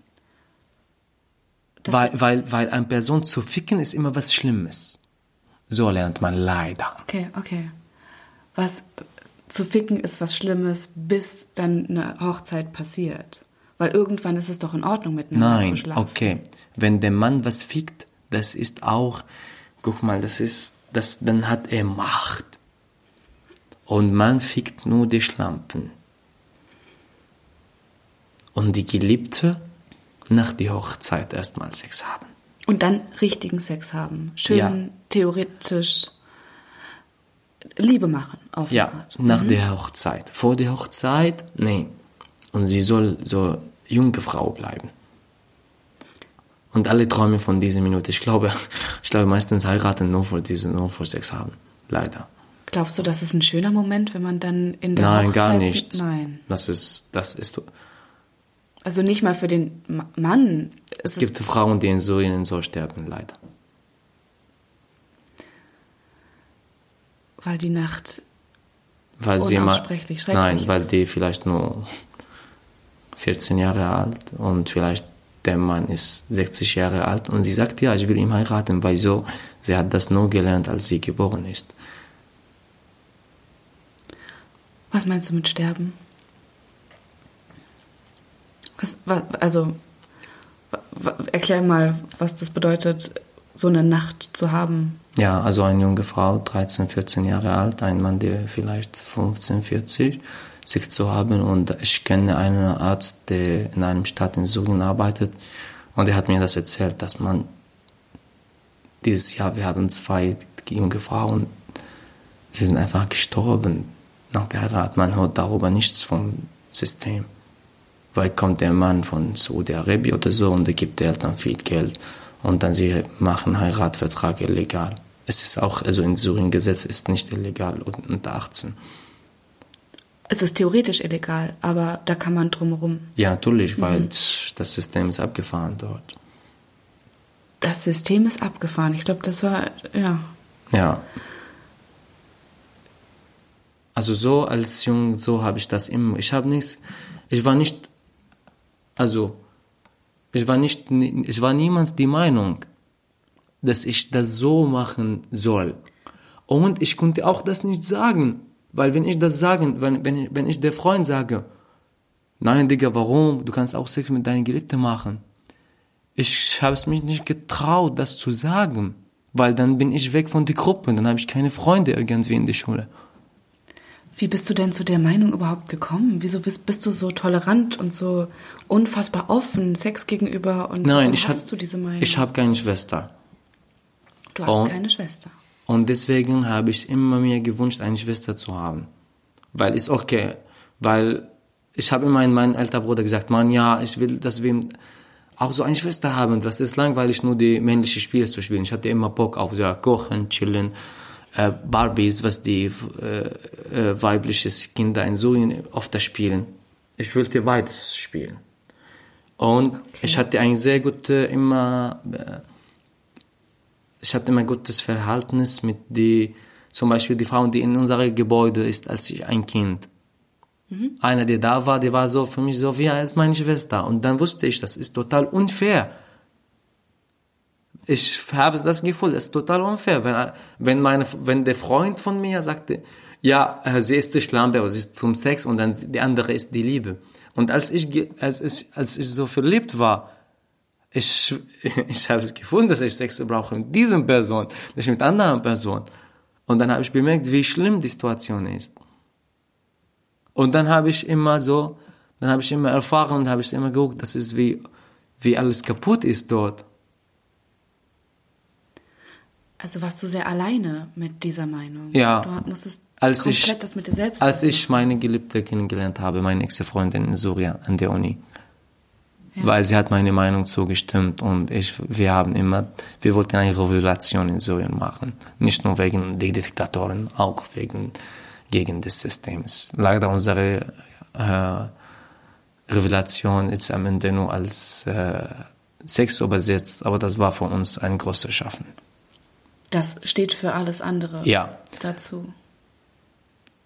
Das- weil, weil, weil eine Person zu ficken ist immer was Schlimmes. So lernt man leider. Okay, okay. Was zu ficken ist was Schlimmes, bis dann eine Hochzeit passiert. Weil irgendwann ist es doch in Ordnung, miteinander zu Nein, schlafen. okay. Wenn der Mann was fickt, das ist auch, guck mal, das ist, das, dann hat er Macht. Und man fickt nur die Schlampen. Und die Geliebte nach der Hochzeit erstmal Sex haben. Und dann richtigen Sex haben. Schön Ja. theoretisch Liebe machen, auf Ja, Art. nach der Hochzeit. Vor der Hochzeit, nee. Und sie soll so junge Frau bleiben. Und alle träumen von dieser Minute. Ich glaube, [laughs] ich glaube meistens heiraten nur für diese, nur für Sex haben. Leider. Glaubst du, das ist ein schöner Moment, wenn man dann in der Nein, Hochzeit gar sieht? nicht. Nein. Das ist, das ist, Also nicht mal für den Ma- Mann. es gibt Frauen, die in Syrien so sterben, leider. weil die Nacht Weil sie mal, nein, weil ist. die vielleicht nur 14 Jahre alt und vielleicht der Mann ist 60 Jahre alt und sie sagt, ja, ich will ihn heiraten, weil so, sie hat das nur gelernt, als sie geboren ist. Was meinst du mit Sterben? Was, was, also, erklär mal, was das bedeutet, so eine Nacht zu haben. Ja, also eine junge Frau, 13, 14 Jahre alt, ein Mann, der vielleicht 15, 40, sich zu haben. Und ich kenne einen Arzt, der in einem Stadt in Syrien arbeitet. Und er hat mir das erzählt, dass man dieses Jahr, wir haben zwei junge Frauen, die sind einfach gestorben nach der Heirat. Man hört darüber nichts vom System. Weil kommt der Mann von Saudi-Arabien oder so und der gibt den Eltern viel Geld und dann sie machen Heiratvertrag illegal. Es ist auch, also in Syrien Gesetz ist nicht illegal unter 18. Es ist theoretisch illegal, aber da kann man drumherum. Ja, natürlich, weil mhm. das System ist abgefahren dort. Das System ist abgefahren. Ich glaube, das war, ja. Ja. Also so als Jung, so habe ich das immer. Ich habe nichts, ich war nicht, also ich war nicht, ich war niemals die Meinung, dass ich das so machen soll. Und ich konnte auch das nicht sagen. Weil wenn ich das sagen, wenn, wenn, wenn ich der Freund sage, nein, Digga, warum? Du kannst auch Sex mit deinen Geliebten machen. Ich habe es mich nicht getraut, das zu sagen. Weil dann bin ich weg von der Gruppe, dann habe ich keine Freunde irgendwie in der Schule. Wie bist du denn zu der Meinung überhaupt gekommen? Wieso bist, bist du so tolerant und so unfassbar offen Sex gegenüber? Und Nein, ich hattest du diese Meinung? Ich habe keine Schwester. Du hast und, keine Schwester. Und deswegen habe ich immer mir gewünscht, eine Schwester zu haben. Weil ist okay. Weil ich habe immer in meinem älteren Bruder gesagt, man, ja, ich will, dass wir auch so eine Schwester haben. Das ist langweilig, nur die männlichen Spiele zu spielen. Ich hatte immer Bock auf ja, Kochen, Chillen, äh, Barbies, was die äh, äh, weibliches Kinder in Syrien oft spielen. Ich wollte beides spielen. Und okay. ich hatte ein sehr gutes, immer äh, ich hatte immer gutes Verhältnis mit die, zum Beispiel die Frau, die in unserem Gebäude ist, als ich ein Kind. Mhm. Einer, der da war, der war so für mich so wie als meine Schwester. Und dann wusste ich, das ist total unfair. Ich habe das Gefühl, das ist total unfair, wenn, wenn meine, wenn der Freund von mir sagte, ja, äh, sie ist die Schlampe, aber sie ist zum Sex und dann die andere ist die Liebe. Und als ich, als ich, als ich so verliebt war, ich, [laughs] ich habe es gefunden, dass ich Sex brauche mit dieser Person, nicht mit anderen Personen. Und dann habe ich bemerkt, wie schlimm die Situation ist. Und dann habe ich immer so, dann habe ich immer erfahren und habe ich immer geguckt, das ist wie, wie alles kaputt ist dort. Also warst du sehr alleine mit dieser Meinung? Ja. Du musstest als komplett ich, das mit dir selbst Als ich meine Geliebte kennengelernt habe, meine Ex-Freundin in Syrien an der Uni, weil sie hat meine Meinung zugestimmt und ich, wir haben immer, wir wollten eine Revolution in Syrien machen. Nicht nur wegen der Diktatoren, auch wegen, gegen des Systems. Leider unsere äh, Revelation ist am Ende nur als äh, Sex übersetzt, aber das war für uns ein großes Schaffen. Das steht für alles andere ja. dazu.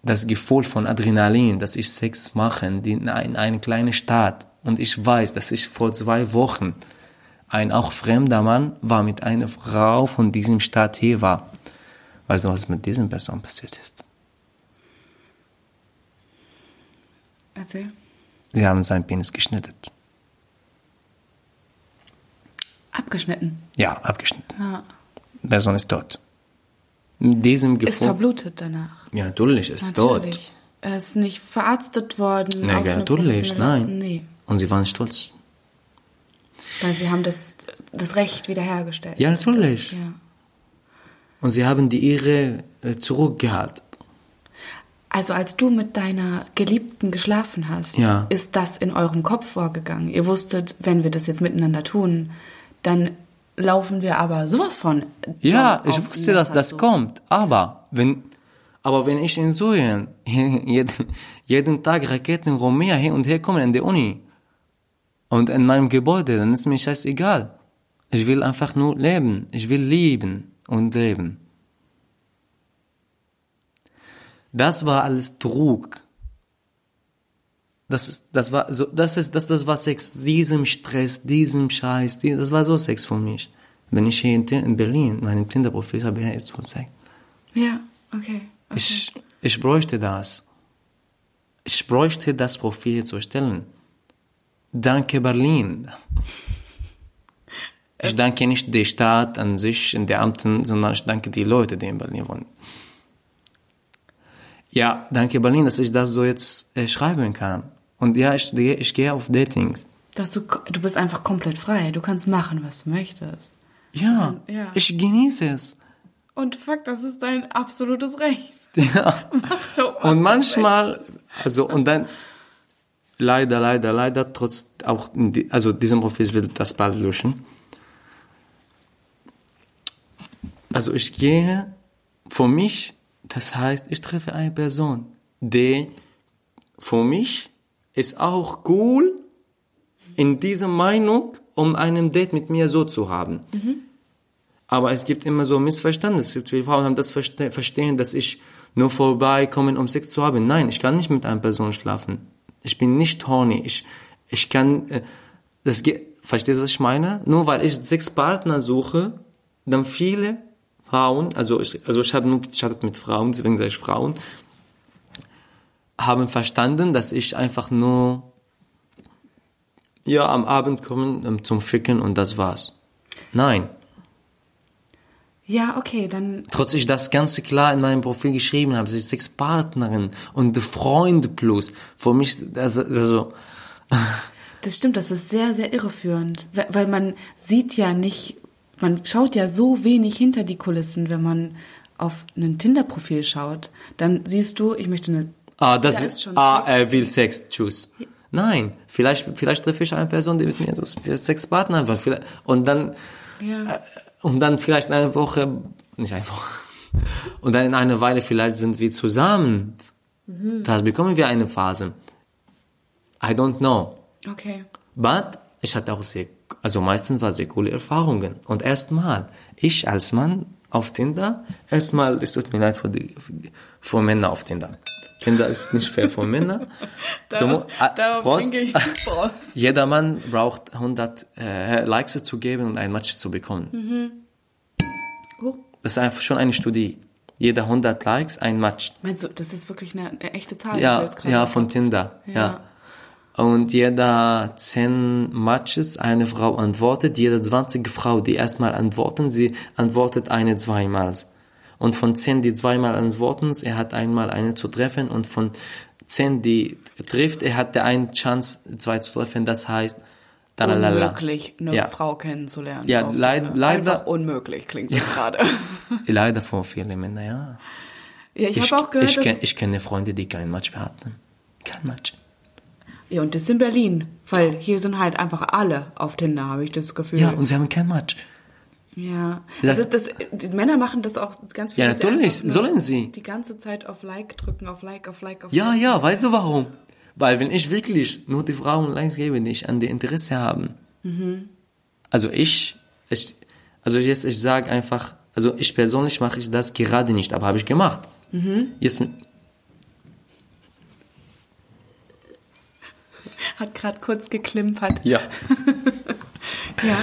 Das Gefühl von Adrenalin, dass ich Sex mache in, in eine kleine Stadt, und ich weiß, dass ich vor zwei Wochen ein auch fremder Mann war mit einer Frau von diesem Stadt hier war. Weißt du, was mit diesem Person passiert ist? Erzähl. Sie haben seinen Penis geschnitten. Abgeschnitten? Ja, abgeschnitten. Ja. Die Person ist tot. Mit diesem Gefühl. Ist verblutet danach. Ja, natürlich, ist natürlich. tot. Er ist nicht verarztet worden. Nein, natürlich, nein. Nee. Und sie waren stolz. Weil sie haben das, das Recht wiederhergestellt. Ja, natürlich. Das, ja. Und sie haben die Ehre äh, zurückgehalten. Also als du mit deiner Geliebten geschlafen hast, ja. ist das in eurem Kopf vorgegangen. Ihr wusstet, wenn wir das jetzt miteinander tun, dann laufen wir aber sowas von. Ja, ich wusste, dass das so. kommt. Aber wenn, aber wenn ich in Syrien [laughs] jeden, jeden Tag Raketen Romea hin und her kommen in der Uni und in meinem Gebäude, dann ist mir scheißegal. Ich will einfach nur leben. Ich will lieben und leben. Das war alles Trug. das ist, das war so, das ist, das, das war Sex, diesem Stress, diesem Scheiß, das war so Sex für mich. Wenn ich hier in, Berlin meinem Tinder-Profil habe, ja, ist voll Sex. Ja, okay. okay. Ich, ich bräuchte das. Ich bräuchte das Profil zu erstellen. Danke Berlin. [laughs] Ich danke nicht die Stadt an sich, in der Amten, sondern ich danke die Leute, die in Berlin wohnen. Ja, danke Berlin, dass ich das so jetzt äh, schreiben kann. Und ja, ich, gehe- ich gehe auf Datings. Dass du, du bist einfach komplett frei. Du kannst machen, was du möchtest. Ja, Ja. ich genieße es. Und fuck, das ist dein absolutes Recht. Ja. [laughs] Mach doch, Und manchmal, also und dann leider, leider, leider, trotz auch, die, also diesem Profil will das bald löschen. Also ich gehe für mich, das heißt, ich treffe eine Person, die für mich ist auch cool in dieser Meinung, um einen Date mit mir so zu haben. Aber es gibt immer so Missverständnisse. Es gibt viele Frauen, haben das verste verstehen, dass ich nur vorbeikomme, um Sex zu haben. Nein, ich kann nicht mit einer Person schlafen. Ich bin nicht horny. Ich, ich kann, äh, das geht, verstehst du, was ich meine? Nur weil ich sechs Partner suche, dann viele Frauen, also ich, also ich habe nur gechattet mit Frauen, deswegen sage ich Frauen, haben verstanden, dass ich einfach nur, ja, am Abend komme um, zum Ficken und das war's. Nein. Ja, okay, dann. Trotz ich das Ganze klar in meinem Profil geschrieben habe, es ist sechs Partnerin und Freunde plus. Für mich, also, also Das stimmt, das ist sehr, sehr irreführend. Weil man sieht ja nicht, man schaut ja so wenig hinter die Kulissen, wenn man auf ein Tinder-Profil schaut. Dann siehst du, ich möchte eine. ah, das Da ist ah, er will Sex, tschüss. Nein, vielleicht, vielleicht treffe ich eine Person, die mit mir so sechs Partner einfach, vielleicht, und dann, Ja. Und dann vielleicht eine Woche, nicht eine Woche, und dann in einer Weile vielleicht sind wir zusammen. Mhm. Da bekommen wir eine Phase. I don't know. Okay. But ich hatte auch sehr, also meistens war sehr coole Erfahrungen. Und erstmal, ich als Mann auf Tinder, erstmal, es tut mir leid für, die, für Männer auf Tinder. Tinder ist nicht fair für Männer. [laughs] Mu- ah, Prost. trinke ich [laughs] Prost. Jeder Mann braucht 100 äh, Likes zu geben und ein Match zu bekommen. Oh, Das ist einfach schon eine Studie. Jeder 100 Likes, ein Match. meinst du, das ist wirklich eine, eine echte Zahl? Ja, ja, von droppst? Tinder. Ja. Ja. Und jeder 10 Matches eine Frau antwortet, jede 20 Frau, die erstmal antworten, sie antwortet eine zweimal. Und von 10, die zweimal antworten, er hat einmal eine zu treffen und von 10, die trifft, er hatte eine Chance, zwei zu treffen, das heißt, dalalala. Unmöglich, eine Ja. Frau kennenzulernen. Ja, leid- leider- Einfach unmöglich klingt das gerade. [laughs] Leider von vielen Männern, ja. Ja, ich, Ich, habe auch gehört, ich, kenn, ich kenne Freunde, die kein Match mehr hatten. Kein Match. ja, und das in Berlin, weil hier sind halt einfach alle auf Tinder, habe ich das Gefühl. Ja, und sie haben kein Match. Ja, Ja. das ist, das, die Männer machen das auch ganz viel. Ja, natürlich, sollen sie. Die ganze Zeit auf Like drücken, auf Like, auf Like, auf Ja, Like. ja, weißt du warum? Weil wenn ich wirklich nur die Frauen Likes gebe, die ich an die Interesse haben, also ich, ich, also jetzt ich sage einfach, also ich persönlich mache ich das gerade nicht, aber habe ich gemacht. Jetzt, mit- Hat gerade kurz geklimpert. ja. [laughs] Ja.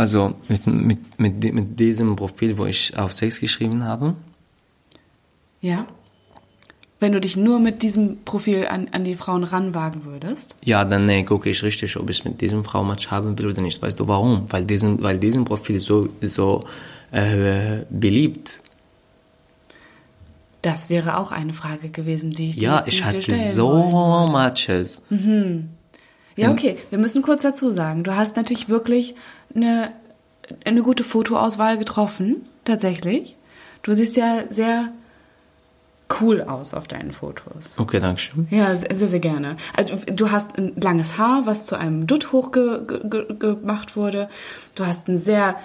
Also mit, mit, mit, mit diesem Profil, wo ich auf Sex geschrieben habe, Ja. Wenn du dich nur mit diesem Profil an, an die Frauen ranwagen würdest. ja, dann nee, gucke ich richtig, ob ich mit diesem Frau Match haben will oder nicht. Weißt du warum? Weil diesen, weil diesen Profil so, so äh, beliebt. Das wäre auch eine Frage gewesen, die ich dir- Ja, die ich dir hatte so wollte. Matches. Ja, okay. Wir müssen kurz dazu sagen, du hast natürlich wirklich eine, eine gute Fotoauswahl getroffen, tatsächlich. Du siehst ja sehr cool aus auf deinen Fotos. Okay, danke schön. Ja, sehr, sehr, sehr gerne. Also, du hast ein langes Haar, was zu einem Dutt hochgemacht ge ge gemacht wurde. Du hast einen sehr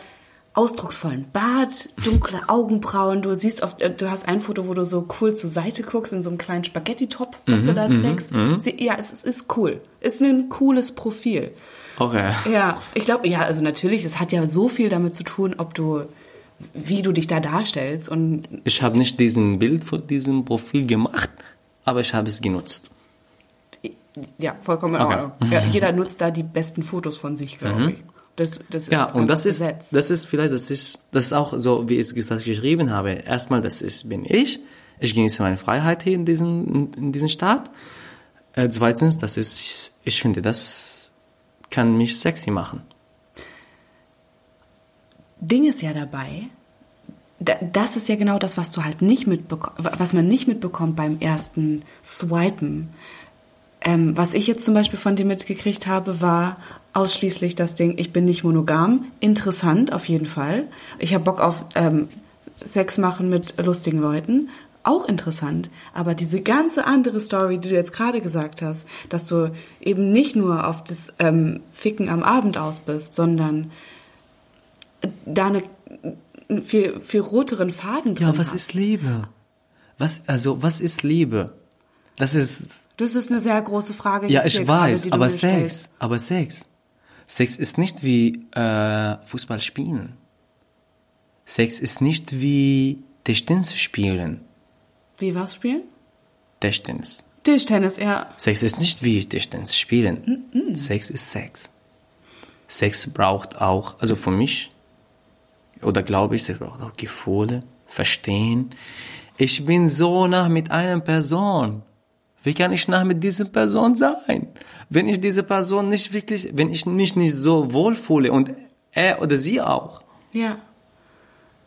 ausdrucksvollen Bart, dunkle Augenbrauen. Du siehst auf, äh, du hast ein Foto, wo du so cool zur Seite guckst in so einem kleinen Spaghetti-Top, was du da trägst. Sie, ja, es, es ist cool. Ist ein cooles Profil. Okay. Ja, ich glaube, ja, also natürlich, es hat ja so viel damit zu tun, ob du, wie du dich da darstellst und Ich habe nicht diesen Bild von diesem Profil gemacht, aber ich habe es genutzt. ja, vollkommen in Okay. Ordnung. Ja, jeder nutzt da die besten Fotos von sich, glaube ich. Das, das. Ja, ist und das ist, Gesetz. das ist vielleicht, das ist, das ist auch so, wie ich das geschrieben habe. Erstmal, das ist, bin ich. Ich genieße meine Freiheit hier in diesem, in, in diesem Staat. Äh, zweitens, das ist, ich finde, das kann mich sexy machen. Ding ist ja dabei, da, das ist ja genau das, was du halt nicht mitbekommst, was man nicht mitbekommt beim ersten Swipen. Ähm, was ich jetzt zum Beispiel von dir mitgekriegt habe, war ausschließlich das Ding, ich bin nicht monogam. Interessant, auf jeden Fall. Ich habe Bock auf ähm, Sex machen mit lustigen Leuten. Auch interessant. Aber diese ganze andere Story, die du jetzt gerade gesagt hast, dass du eben nicht nur auf das ähm, Ficken am Abend aus bist, sondern da eine, einen viel, viel roteren Faden drin Ja, was hast. ist Liebe? Was, also, was ist Liebe? Das ist, Das ist eine sehr große Frage. ja, ich gerade, weiß, du aber Sex, stellst. aber Sex. Sex ist nicht wie äh, Fußball spielen. Sex ist nicht wie Tischtennis spielen. Wie was spielen? Tischtennis. Tischtennis, ja. Sex ist nicht wie Tischtennis spielen. Sex ist Sex. Sex braucht auch, also für mich, oder glaube ich, Sex braucht auch Gefühle, Verstehen. Ich bin so nah mit einer Person. Wie kann ich nah mit dieser Person sein? Wenn ich diese Person nicht wirklich, wenn ich mich nicht so wohlfühle und er oder sie auch. Ja.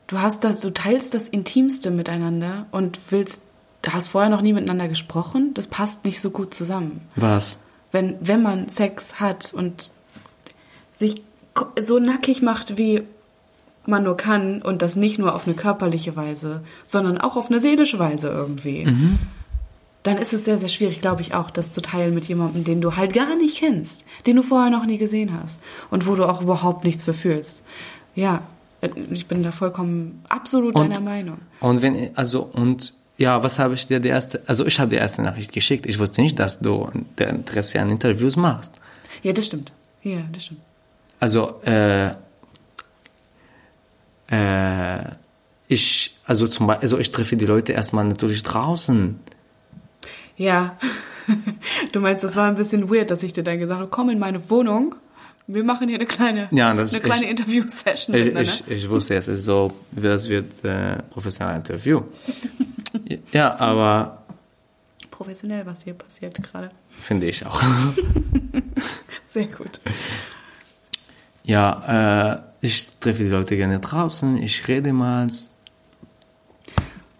Du hast das, du teilst das Intimste miteinander und willst, du hast vorher noch nie miteinander gesprochen, das passt nicht so gut zusammen. Was? Wenn, wenn man Sex hat und sich so nackig macht, wie man nur kann und das nicht nur auf eine körperliche Weise, sondern auch auf eine seelische Weise irgendwie, dann ist es sehr, sehr schwierig, glaube ich, auch das zu teilen mit jemandem, den du halt gar nicht kennst, den du vorher noch nie gesehen hast und wo du auch überhaupt nichts für fühlst. Ja, ich bin da vollkommen absolut Und- deiner Meinung. Und wenn, also, und, ja, was habe ich dir die erste, also ich habe die erste Nachricht geschickt. Ich wusste nicht, dass du der Interesse an Interviews machst. Ja, das stimmt. Ja, das stimmt. Also, äh, äh, ich, also zum Beispiel, also ich treffe die Leute erstmal natürlich draußen. Ja. [laughs] Du meinst, das war ein bisschen weird, dass ich dir dann gesagt habe, komm in meine Wohnung. Wir machen hier eine kleine, Ja, das- eine kleine ich- Interview-Session Ich, ich, ich wusste, es ist so, das wird äh, professionelles Interview. [laughs] ja, aber Professionell, was hier passiert gerade. finde ich auch. [laughs] Sehr gut. Ja, äh, ich treffe die Leute gerne draußen, ich rede mal.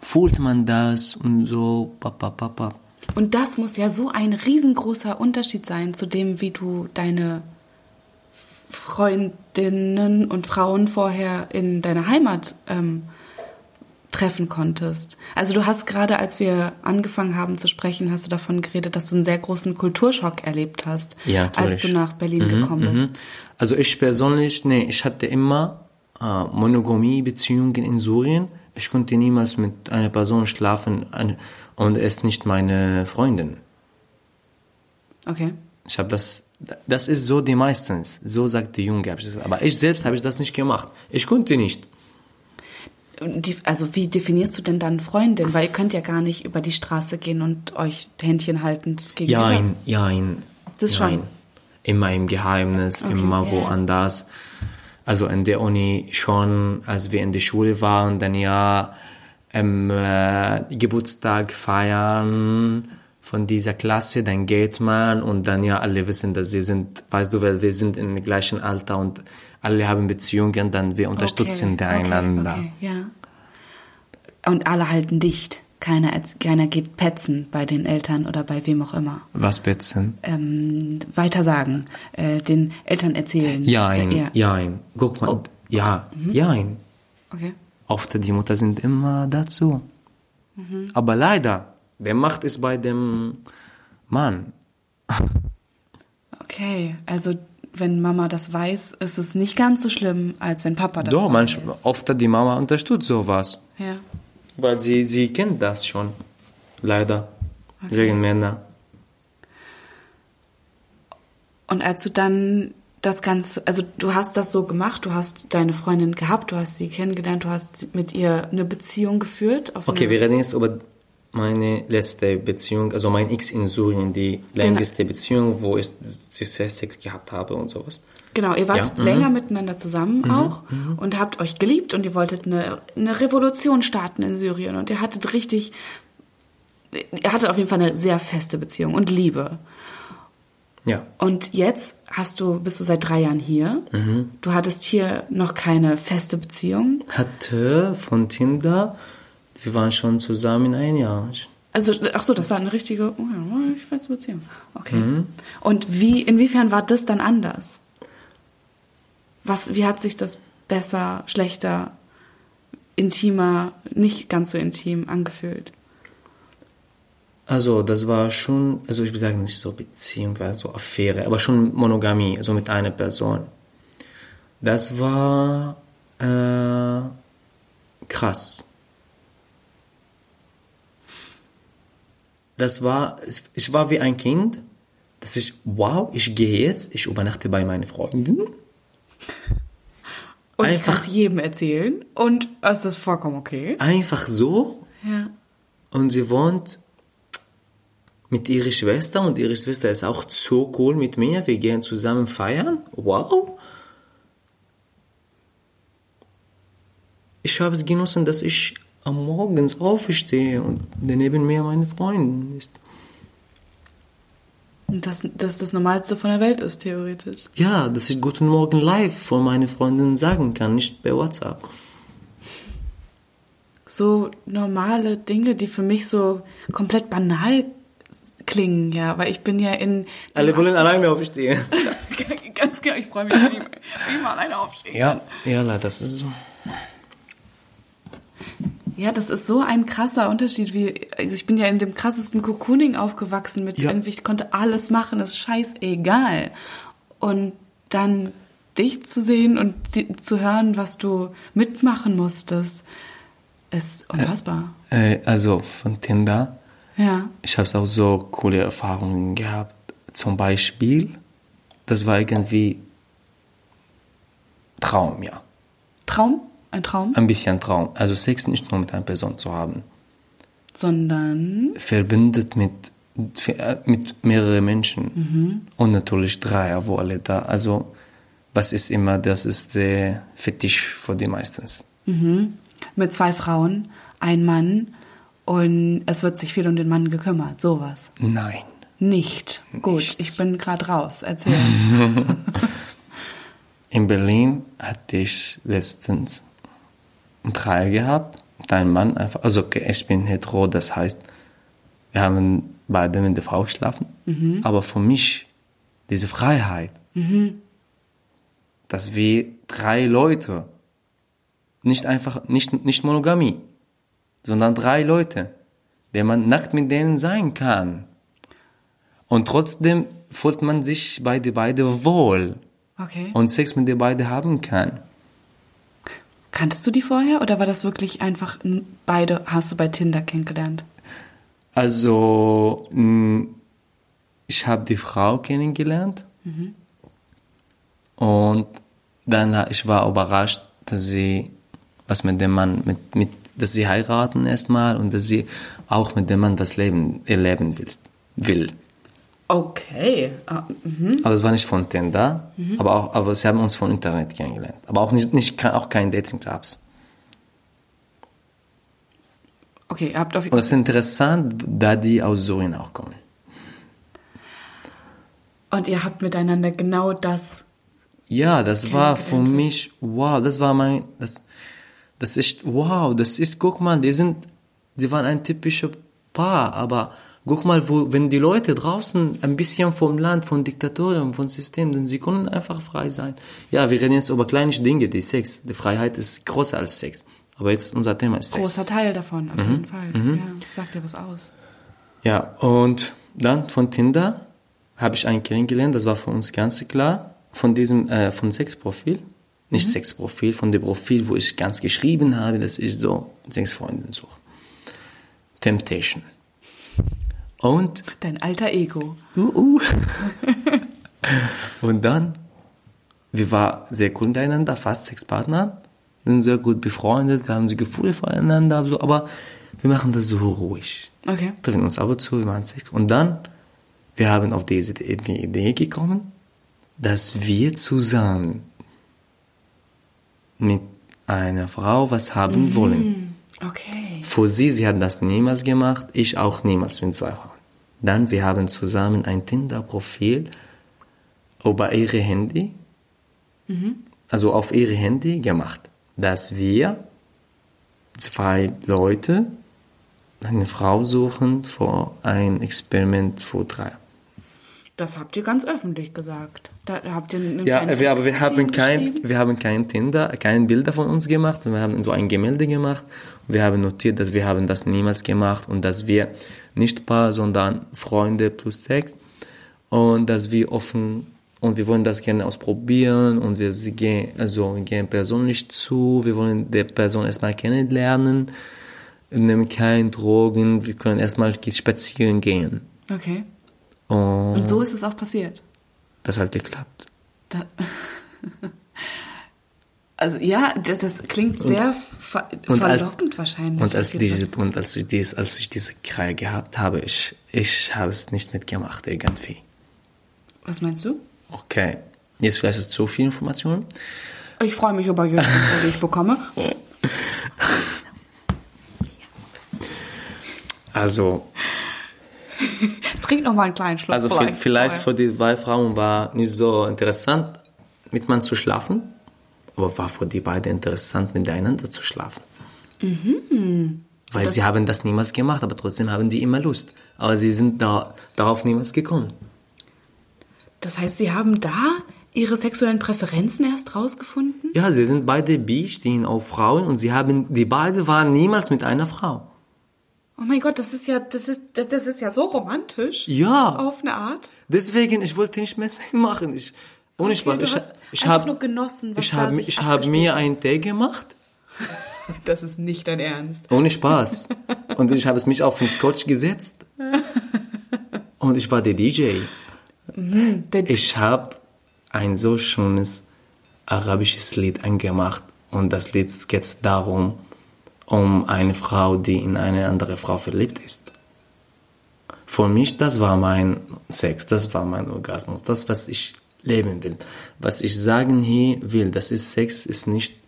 Fühlt man das und so, papa, papa. Und das muss ja so ein riesengroßer Unterschied sein zu dem, wie du deine Freundinnen und Frauen vorher in deiner Heimat ähm, treffen konntest. Also du hast gerade, als wir angefangen haben zu sprechen, hast du davon geredet, dass du einen sehr großen Kulturschock erlebt hast, Ja, als du nach Berlin gekommen bist. Mhm. Also ich persönlich, nee, ich hatte immer äh, Monogamie-Beziehungen in Syrien. Ich konnte niemals mit einer Person schlafen und es ist nicht meine Freundin. Okay. Ich habe das, das ist so die meistens, so sagt die Junge. Aber ich selbst habe ich das nicht gemacht. Ich konnte nicht. Die, also wie definierst du denn dann Freundin? Weil ihr könnt ja gar nicht über die Straße gehen und euch Händchen haltend gegenüber. Jein, jein. Das schon. jein. Immer im Geheimnis, Okay, immer ja, ja. woanders. Also in der Uni schon, als wir in der Schule waren, dann ja am äh, Geburtstag feiern von dieser Klasse, dann geht man und dann ja alle wissen, dass sie sind, weißt du, weil wir sind im gleichen Alter und alle haben Beziehungen, dann wir unterstützen okay, einander. Okay, okay, ja. Und alle halten dicht. Keiner, keiner geht petzen bei den Eltern oder bei wem auch immer. Was bitte? Ähm, weiter sagen, äh, den Eltern erzählen. Jein, Äh, ja. jein. Guck mal, Oh. ja, jein. Okay. Oft die Mutter sind immer dazu. Mhm. Aber leider, der Macht ist bei dem Mann. [laughs] Okay, also wenn Mama das weiß, ist es nicht ganz so schlimm, als wenn Papa das Doch, weiß. manchmal, oft die Mama unterstützt sowas. Ja. Weil sie, sie kennt das schon. Leider. Wegen Männer. Und als du dann das Ganze, also du hast das so gemacht, du hast deine Freundin gehabt, du hast sie kennengelernt, du hast mit ihr eine Beziehung geführt. Okay, wir reden jetzt über meine letzte Beziehung, also mein Ex in Syrien, die längste Beziehung, wo ich Sex gehabt habe und sowas. Genau, ihr wart Ja, mhm. länger miteinander zusammen auch und habt euch geliebt und ihr wolltet eine, eine Revolution starten in Syrien und ihr hattet richtig, ihr hattet auf jeden Fall eine sehr feste Beziehung und Liebe. Ja. Und jetzt hast du, bist du seit drei Jahren hier. Mhm. Du hattest hier noch keine feste Beziehung. Hatte von Tinder, wir waren schon zusammen ein Jahr. Also, ach so, das war eine richtige, oh ja, feste Beziehung. Okay. Mhm. Und wie, inwiefern war das dann anders? Was, wie hat sich das besser, schlechter, intimer, nicht ganz so intim angefühlt? Also das war schon, also ich will sagen nicht so Beziehung, so Affäre, aber schon Monogamie, also mit einer Person. Das war äh, krass. Das war, ich war wie ein Kind, dass ich, wow, ich gehe jetzt, ich übernachte bei meinen Freunden. Und ich Einfach- kann es jedem erzählen und es ist vollkommen okay. Einfach so Ja. Und sie wohnt mit ihrer Schwester und ihre Schwester ist auch so cool mit mir. Wir gehen zusammen feiern. Wow. Ich habe es genossen, dass ich am Morgens aufstehe und neben mir meine Freundin ist. Und das, das Normalste von der Welt ist, theoretisch. Ja, dass ich Guten Morgen live vor meine Freundin sagen kann, nicht per WhatsApp. So normale Dinge, die für mich so komplett banal klingen, ja, weil ich bin ja in... Alle wollen alleine aufstehen. [laughs] Ganz genau, ich freue mich, wenn ich, mal alleine aufstehe. Ja, ja, das ist so. Ja, das ist so ein krasser Unterschied, wie, also ich bin ja in dem krassesten Cocooning aufgewachsen mit Ja. irgendwie, ich konnte alles machen, ist scheißegal. Und dann dich zu sehen und die, zu hören, was du mitmachen musstest, ist unfassbar. Äh, also von Tinder. Ja. Ich habe auch so coole Erfahrungen gehabt. Zum Beispiel, das war irgendwie Traum, ja. Traum? Ein Traum? Ein bisschen Traum. Also Sex nicht nur mit einer Person zu haben. Sondern, Verbindet mit, mit mehreren Menschen. Und natürlich drei, wo alle da. Also, was ist immer, das ist der Fetisch für die meistens. mit zwei Frauen, ein Mann und es wird sich viel um den Mann gekümmert, sowas. Nein. Nicht. Gut, ich bin gerade raus. Erzähl. [laughs] In Berlin hatte ich letztens Dreier gehabt. einem Mann einfach, also okay, ich bin hetero, das heißt, wir haben beide mit der Frau geschlafen. Aber für mich, diese Freiheit, dass wir drei Leute, nicht einfach, nicht, nicht Monogamie, sondern drei Leute, der man nackt mit denen sein kann. Und trotzdem fühlt man sich bei den beiden wohl Okay. und Sex mit den beiden haben kann. Kanntest du die vorher oder war das wirklich einfach beide hast du bei Tinder kennengelernt? Also, mh, ich habe die Frau kennengelernt und dann ich war überrascht, dass sie was mit dem Mann, mit, mit, dass sie heiraten erstmal und dass sie auch mit dem Mann das Leben erleben will. will. Okay. Ah, mhm. Also es war nicht von Tinder, aber auch, aber sie haben uns von Internet kennengelernt. Aber auch nicht, nicht auch kein Dating-Apps. Okay, ihr habt auf Und das ist interessant, da die aus Syrien auch kommen. und ihr habt miteinander genau das. Ja, das war für mich, wow, das war mein, das, das ist, wow, das ist, guck mal, die sind, die waren ein typischer Paar, aber guck mal, wo, wenn die Leute draußen ein bisschen vom Land, von Diktatorium, von System, dann sie können einfach frei sein. Ja, wir reden jetzt über kleine Dinge, die Sex, die Freiheit ist größer als Sex. Aber jetzt unser Thema ist Sex. Großer Teil davon, auf Mhm. jeden Fall. Ja, sagt dir was aus. Ja, und dann von Tinder habe ich einen kennengelernt, das war für uns ganz klar, von diesem, äh, von Sexprofil. Nicht Sexprofil, von dem Profil, wo ich ganz geschrieben habe, dass ich so Sexfreundin suche. Temptation. Und, Dein alter Ego. uh, uh. und dann, wir waren sehr cool miteinander, fast Sexpartner, sind sehr gut befreundet, wir haben sie Gefühle voneinander, so, aber Wir machen das so ruhig. Okay. Treffen uns ab und zu, wir machen Sex. Und dann, wir haben auf diese die Idee gekommen, dass wir zusammen mit einer Frau was haben wollen. Okay. Für sie, sie hat das niemals gemacht, ich auch niemals mit zwei Frauen. Dann, wir haben zusammen ein Tinder-Profil über ihre Handy, also auf ihre Handy gemacht, dass wir zwei Leute eine Frau suchen für ein Experiment für drei. Das habt ihr ganz öffentlich gesagt. Da habt ihr Ja, wir, aber wir haben kein, wir haben kein Tinder, kein Bilder von uns gemacht. Wir haben so ein Gemälde gemacht. Wir haben notiert, dass wir haben das niemals gemacht und dass wir nicht Paar, sondern Freunde plus Sex und dass wir offen und wir wollen das gerne ausprobieren und wir gehen, also gehen persönlich zu. Wir wollen der Person erstmal kennenlernen. Wir nehmen keine Drogen. Wir können erstmal spazieren gehen. Okay. Und, Und so ist es auch passiert. das hat geklappt. Da [laughs] also ja, das, das klingt sehr ver Und als, verlockend wahrscheinlich. und als, diese, und als ich dies, als ich diese Krei gehabt habe, ich, ich habe es nicht mitgemacht irgendwie. Was meinst du? Okay. Jetzt vielleicht ist zu viel Information. Ich freue mich über jede [laughs] die ich bekomme. Also, Trink noch mal einen kleinen Schluck. also vi- vielleicht für die zwei Frauen war nicht so interessant, mit man zu schlafen, aber war für die beiden interessant, miteinander zu schlafen. Weil sie haben das niemals gemacht, aber trotzdem haben die immer Lust. Aber sie sind da, darauf niemals gekommen. Das heißt, Sie haben da Ihre sexuellen Präferenzen erst rausgefunden? Ja, sie sind beide bi, stehen auf Frauen und sie haben, die beide waren niemals mit einer Frau. Oh mein Gott, das ist ja, das ist, das, das ist ja so romantisch. Ja. Auf eine Art. Deswegen, ich wollte nicht mehr [laughs] machen. Ich, ohne Okay, Spaß. ich ich habe genossen, was ich habe ich habe mir einen Tee gemacht. [laughs] Das ist nicht dein Ernst. Ohne Spaß. und ich habe es mich auf den Couch gesetzt. Und ich war der DJ. Der, Ich habe ein so schönes arabisches Lied angemacht. Und das Lied geht darum, um eine Frau, die in eine andere Frau verliebt ist. Für mich, das war mein Sex, das war mein Orgasmus, das, was ich leben will. Was ich sagen hier will, das ist Sex, ist nicht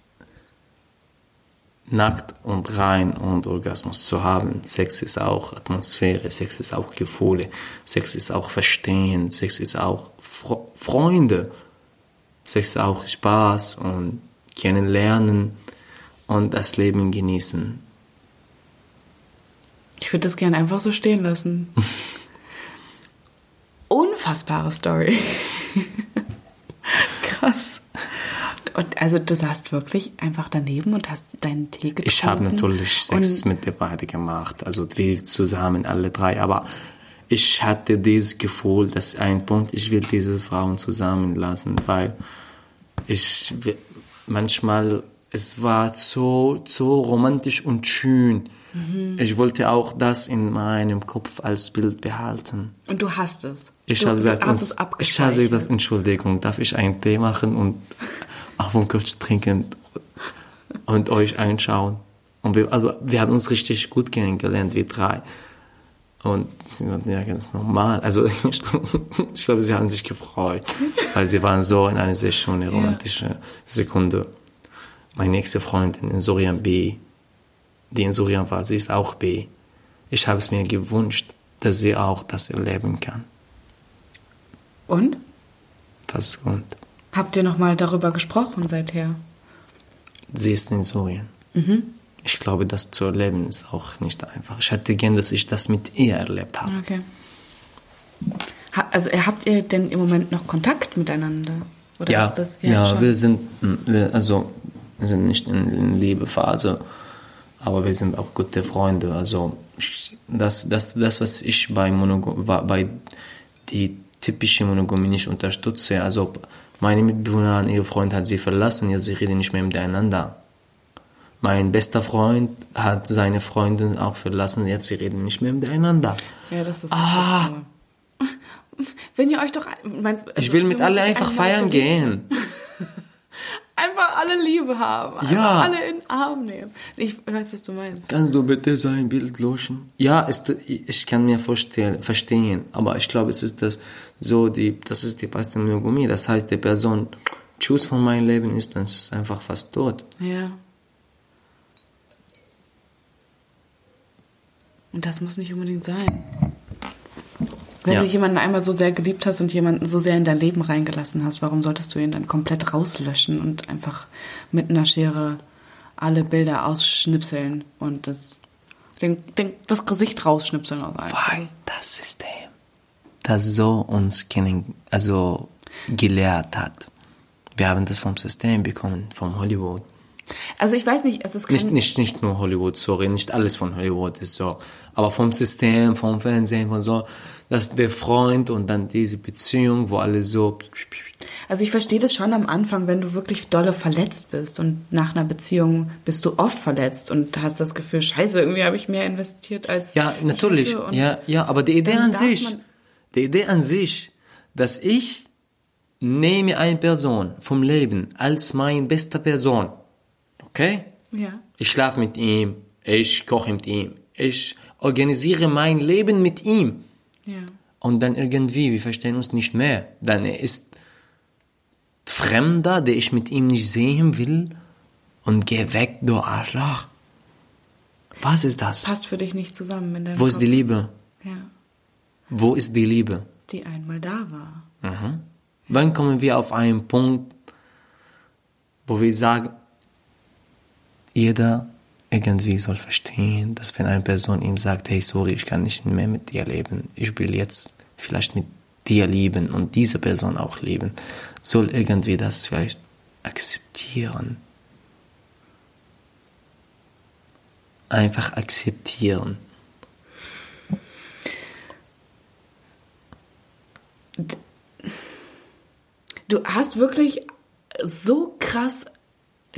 nackt und rein und Orgasmus zu haben. Sex ist auch Atmosphäre, Sex ist auch Gefühle, Sex ist auch Verstehen, Sex ist auch Fro Freunde, Sex ist auch Spaß und kennenlernen und das Leben genießen. ich würde das gerne einfach so stehen lassen. [laughs] Unfassbare Story. Krass. Und also du saßt wirklich einfach daneben und hast deinen Tee getrunken. Ich habe natürlich Sex mit der beiden gemacht, also wir zusammen alle drei, aber ich hatte dieses Gefühl, dass ein Punkt, ich will diese Frauen zusammenlassen, weil ich manchmal es war so so romantisch und schön. Mhm. Ich wollte auch das in meinem Kopf als Bild behalten. Und du hast es. Ich habe gesagt, hast es ich habe gesagt, Entschuldigung, darf ich einen Tee machen und auf den Couch trinken und euch einschauen? Und wir, also wir haben uns richtig gut kennengelernt, wir drei. Und sie waren ja ganz normal. Also [laughs] ich, glaube, sie haben sich gefreut, weil sie waren so in einer sehr schönen romantische Sekunde. Meine nächste Freundin in Syrien B, die in Syrien war, sie ist auch B. Ich habe es mir gewünscht, dass sie auch das erleben kann. Und? Was und Habt ihr nochmal darüber gesprochen seither? sie ist in Syrien. Ich glaube, das zu erleben ist auch nicht einfach. Ich hätte gern, dass ich das mit ihr erlebt habe. Okay. Also habt ihr denn im Moment noch Kontakt miteinander? Oder Ja, das ja, schon? wir sind, wir, also, wir sind nicht in, in Liebephase, aber wir sind auch gute Freunde. Also, das, das, das, was ich bei Monogam, bei die typische Monogamie nicht unterstütze, also, meine Mitbewohner, ihr Freund hat sie verlassen, jetzt sie reden nicht mehr miteinander. Mein bester Freund hat seine Freundin auch verlassen, jetzt sie reden nicht mehr miteinander. Ja, das ist Ah. cool. [laughs] Wenn ihr euch doch... Meinst, Ich will mit alle einfach feiern gehen. [laughs] Einfach alle Liebe haben. Einfach Ja. alle in den Arm nehmen. Ich weiß, was du meinst. Kannst du bitte sein Bild löschen? Ja, es, ich kann mir vorstellen, verstehen, aber ich glaube, es ist das so die, das ist die beste Monogamie. Das heißt, die Person Tschüss von meinem Leben ist, dann ist es einfach fast tot. Ja. Und das muss nicht unbedingt sein. Wenn Ja. du jemanden einmal so sehr geliebt hast und jemanden so sehr in dein Leben reingelassen hast, warum solltest du ihn dann komplett rauslöschen und einfach mit einer Schere alle Bilder ausschnipseln und das, den, den, das Gesicht rausschnipseln aus allem? Weil das System, das so uns kennen, also gelehrt hat. Wir haben das vom System bekommen, vom Hollywood. Also ich weiß nicht, es ist kein, Nicht, nicht, nicht nur Hollywood, sorry, nicht alles von Hollywood ist so. Aber vom System, vom Fernsehen, von so, dass der Freund und dann diese Beziehung, wo alle so, Also ich verstehe das schon am Anfang, wenn du wirklich dolle verletzt bist und nach einer Beziehung bist du oft verletzt und hast das Gefühl, scheiße, irgendwie habe ich mehr investiert als ja, ich natürlich, ja, ja, aber die Idee an sich, die Idee an sich, dass ich nehme eine Person vom Leben als meine beste Person, okay? Ja. Ich schlafe mit ihm, ich koche mit ihm, ich organisiere mein Leben mit ihm. Ja. Und dann irgendwie, wir verstehen uns nicht mehr. Dann er ist Fremder, der ich mit ihm nicht sehen will. Und geh weg, du Arschloch. Was ist das? Passt für dich nicht zusammen in deinem Wo ist Kopf. die Liebe? Ja. Wo ist die Liebe? Die einmal da war. Wann kommen wir auf einen Punkt, wo wir sagen, jeder irgendwie soll verstehen, dass wenn eine Person ihm sagt, hey, sorry, ich kann nicht mehr mit dir leben, ich will jetzt vielleicht mit dir lieben und diese Person auch lieben, soll irgendwie das vielleicht akzeptieren. Einfach akzeptieren. Du hast wirklich so krass,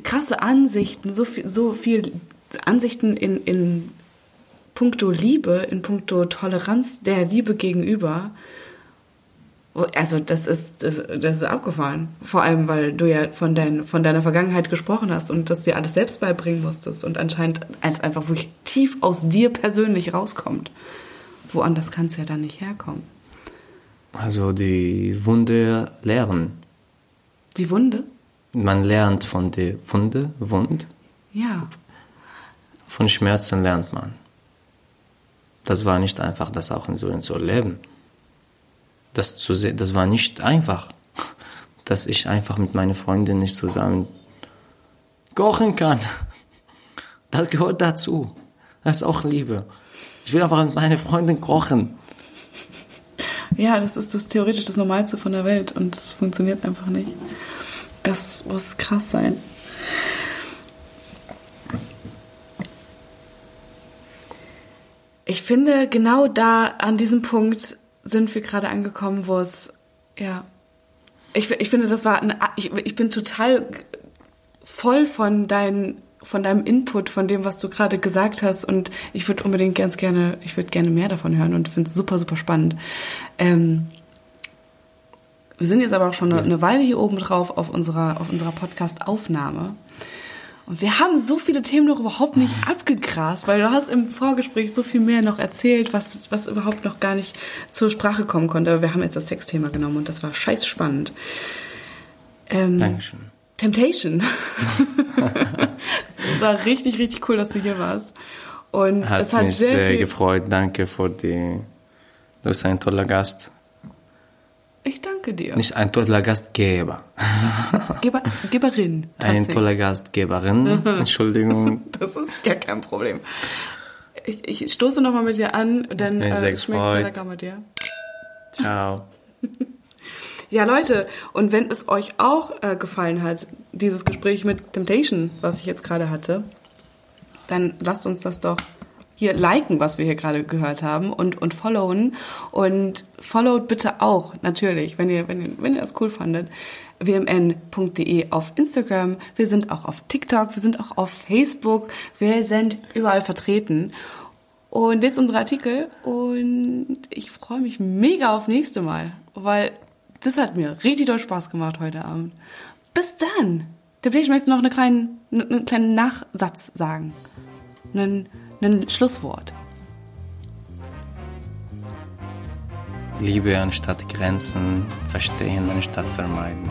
krasse Ansichten, so viel, so viel Ansichten in, in puncto Liebe, in puncto Toleranz der Liebe gegenüber. Also das ist, das, das ist abgefahren. Vor allem, weil du ja von, dein, von deiner Vergangenheit gesprochen hast und das dir alles selbst beibringen musstest und anscheinend einfach wirklich tief aus dir persönlich rauskommt. Woanders kann es ja dann nicht herkommen. Also die Wunde lernen. Die Wunde? Man lernt von der Wunde, Wund, Ja. Von Schmerzen lernt man. Das war nicht einfach, das auch in so zu erleben. Das zu sehen, das war nicht einfach, [laughs] dass ich einfach mit meiner Freundin nicht zusammen kochen kann. [laughs] Das gehört dazu. Das ist auch Liebe. Ich will einfach mit meiner Freundin kochen. Ja, das ist das theoretisch das Normalste von der Welt und es funktioniert einfach nicht. Das muss krass sein. Ich finde, genau da, an diesem Punkt sind wir gerade angekommen, wo es, ja, ich, ich finde, das war, eine, ich, ich bin total voll von deinen von deinem Input, von dem, was du gerade gesagt hast. Und ich würde unbedingt ganz gerne, ich würde gerne mehr davon hören und finde es super, super spannend. Ähm, wir sind jetzt aber auch schon eine, eine Weile hier oben drauf auf unserer, auf unserer Podcast-Aufnahme. Und wir haben so viele Themen noch überhaupt nicht abgegrast, weil du hast im Vorgespräch so viel mehr noch erzählt, was, was überhaupt noch gar nicht zur Sprache kommen konnte. Aber wir haben jetzt das Sexthema genommen und das war scheiß spannend. Ähm, Dankeschön. Temptation. [laughs] Es war richtig, richtig cool, dass du hier warst. Und Hat es hat mich sehr, sehr, gefreut. Danke für die. Du bist ein toller Gast. Ich danke dir. Nicht ein toller Gastgeber. Geber, Geberin. Ein toller Gastgeberin. [laughs] Entschuldigung. Das ist gar kein Problem. Ich, ich stoße nochmal mit dir an, Mich äh, es schmeckt gefreut. lecker mit dir. Ciao. [laughs] Ja, Leute, und wenn es euch auch äh, gefallen hat, dieses Gespräch mit Temptation, was ich jetzt gerade hatte, dann lasst uns das doch hier liken, was wir hier gerade gehört haben und, und followen. Und followt bitte auch, natürlich, wenn ihr, wenn ihr, wenn ihr das cool fandet, wmn.de auf Instagram. Wir sind auch auf TikTok, wir sind auch auf Facebook, wir sind überall vertreten. Und jetzt unsere Artikel und ich freue mich mega aufs nächste Mal, weil das hat mir richtig doll Spaß gemacht heute Abend. Bis dann! Vielleicht möchtest du noch einen kleinen, einen kleinen Nachsatz sagen. Einen, einen Schlusswort. Liebe anstatt Grenzen, verstehen anstatt vermeiden.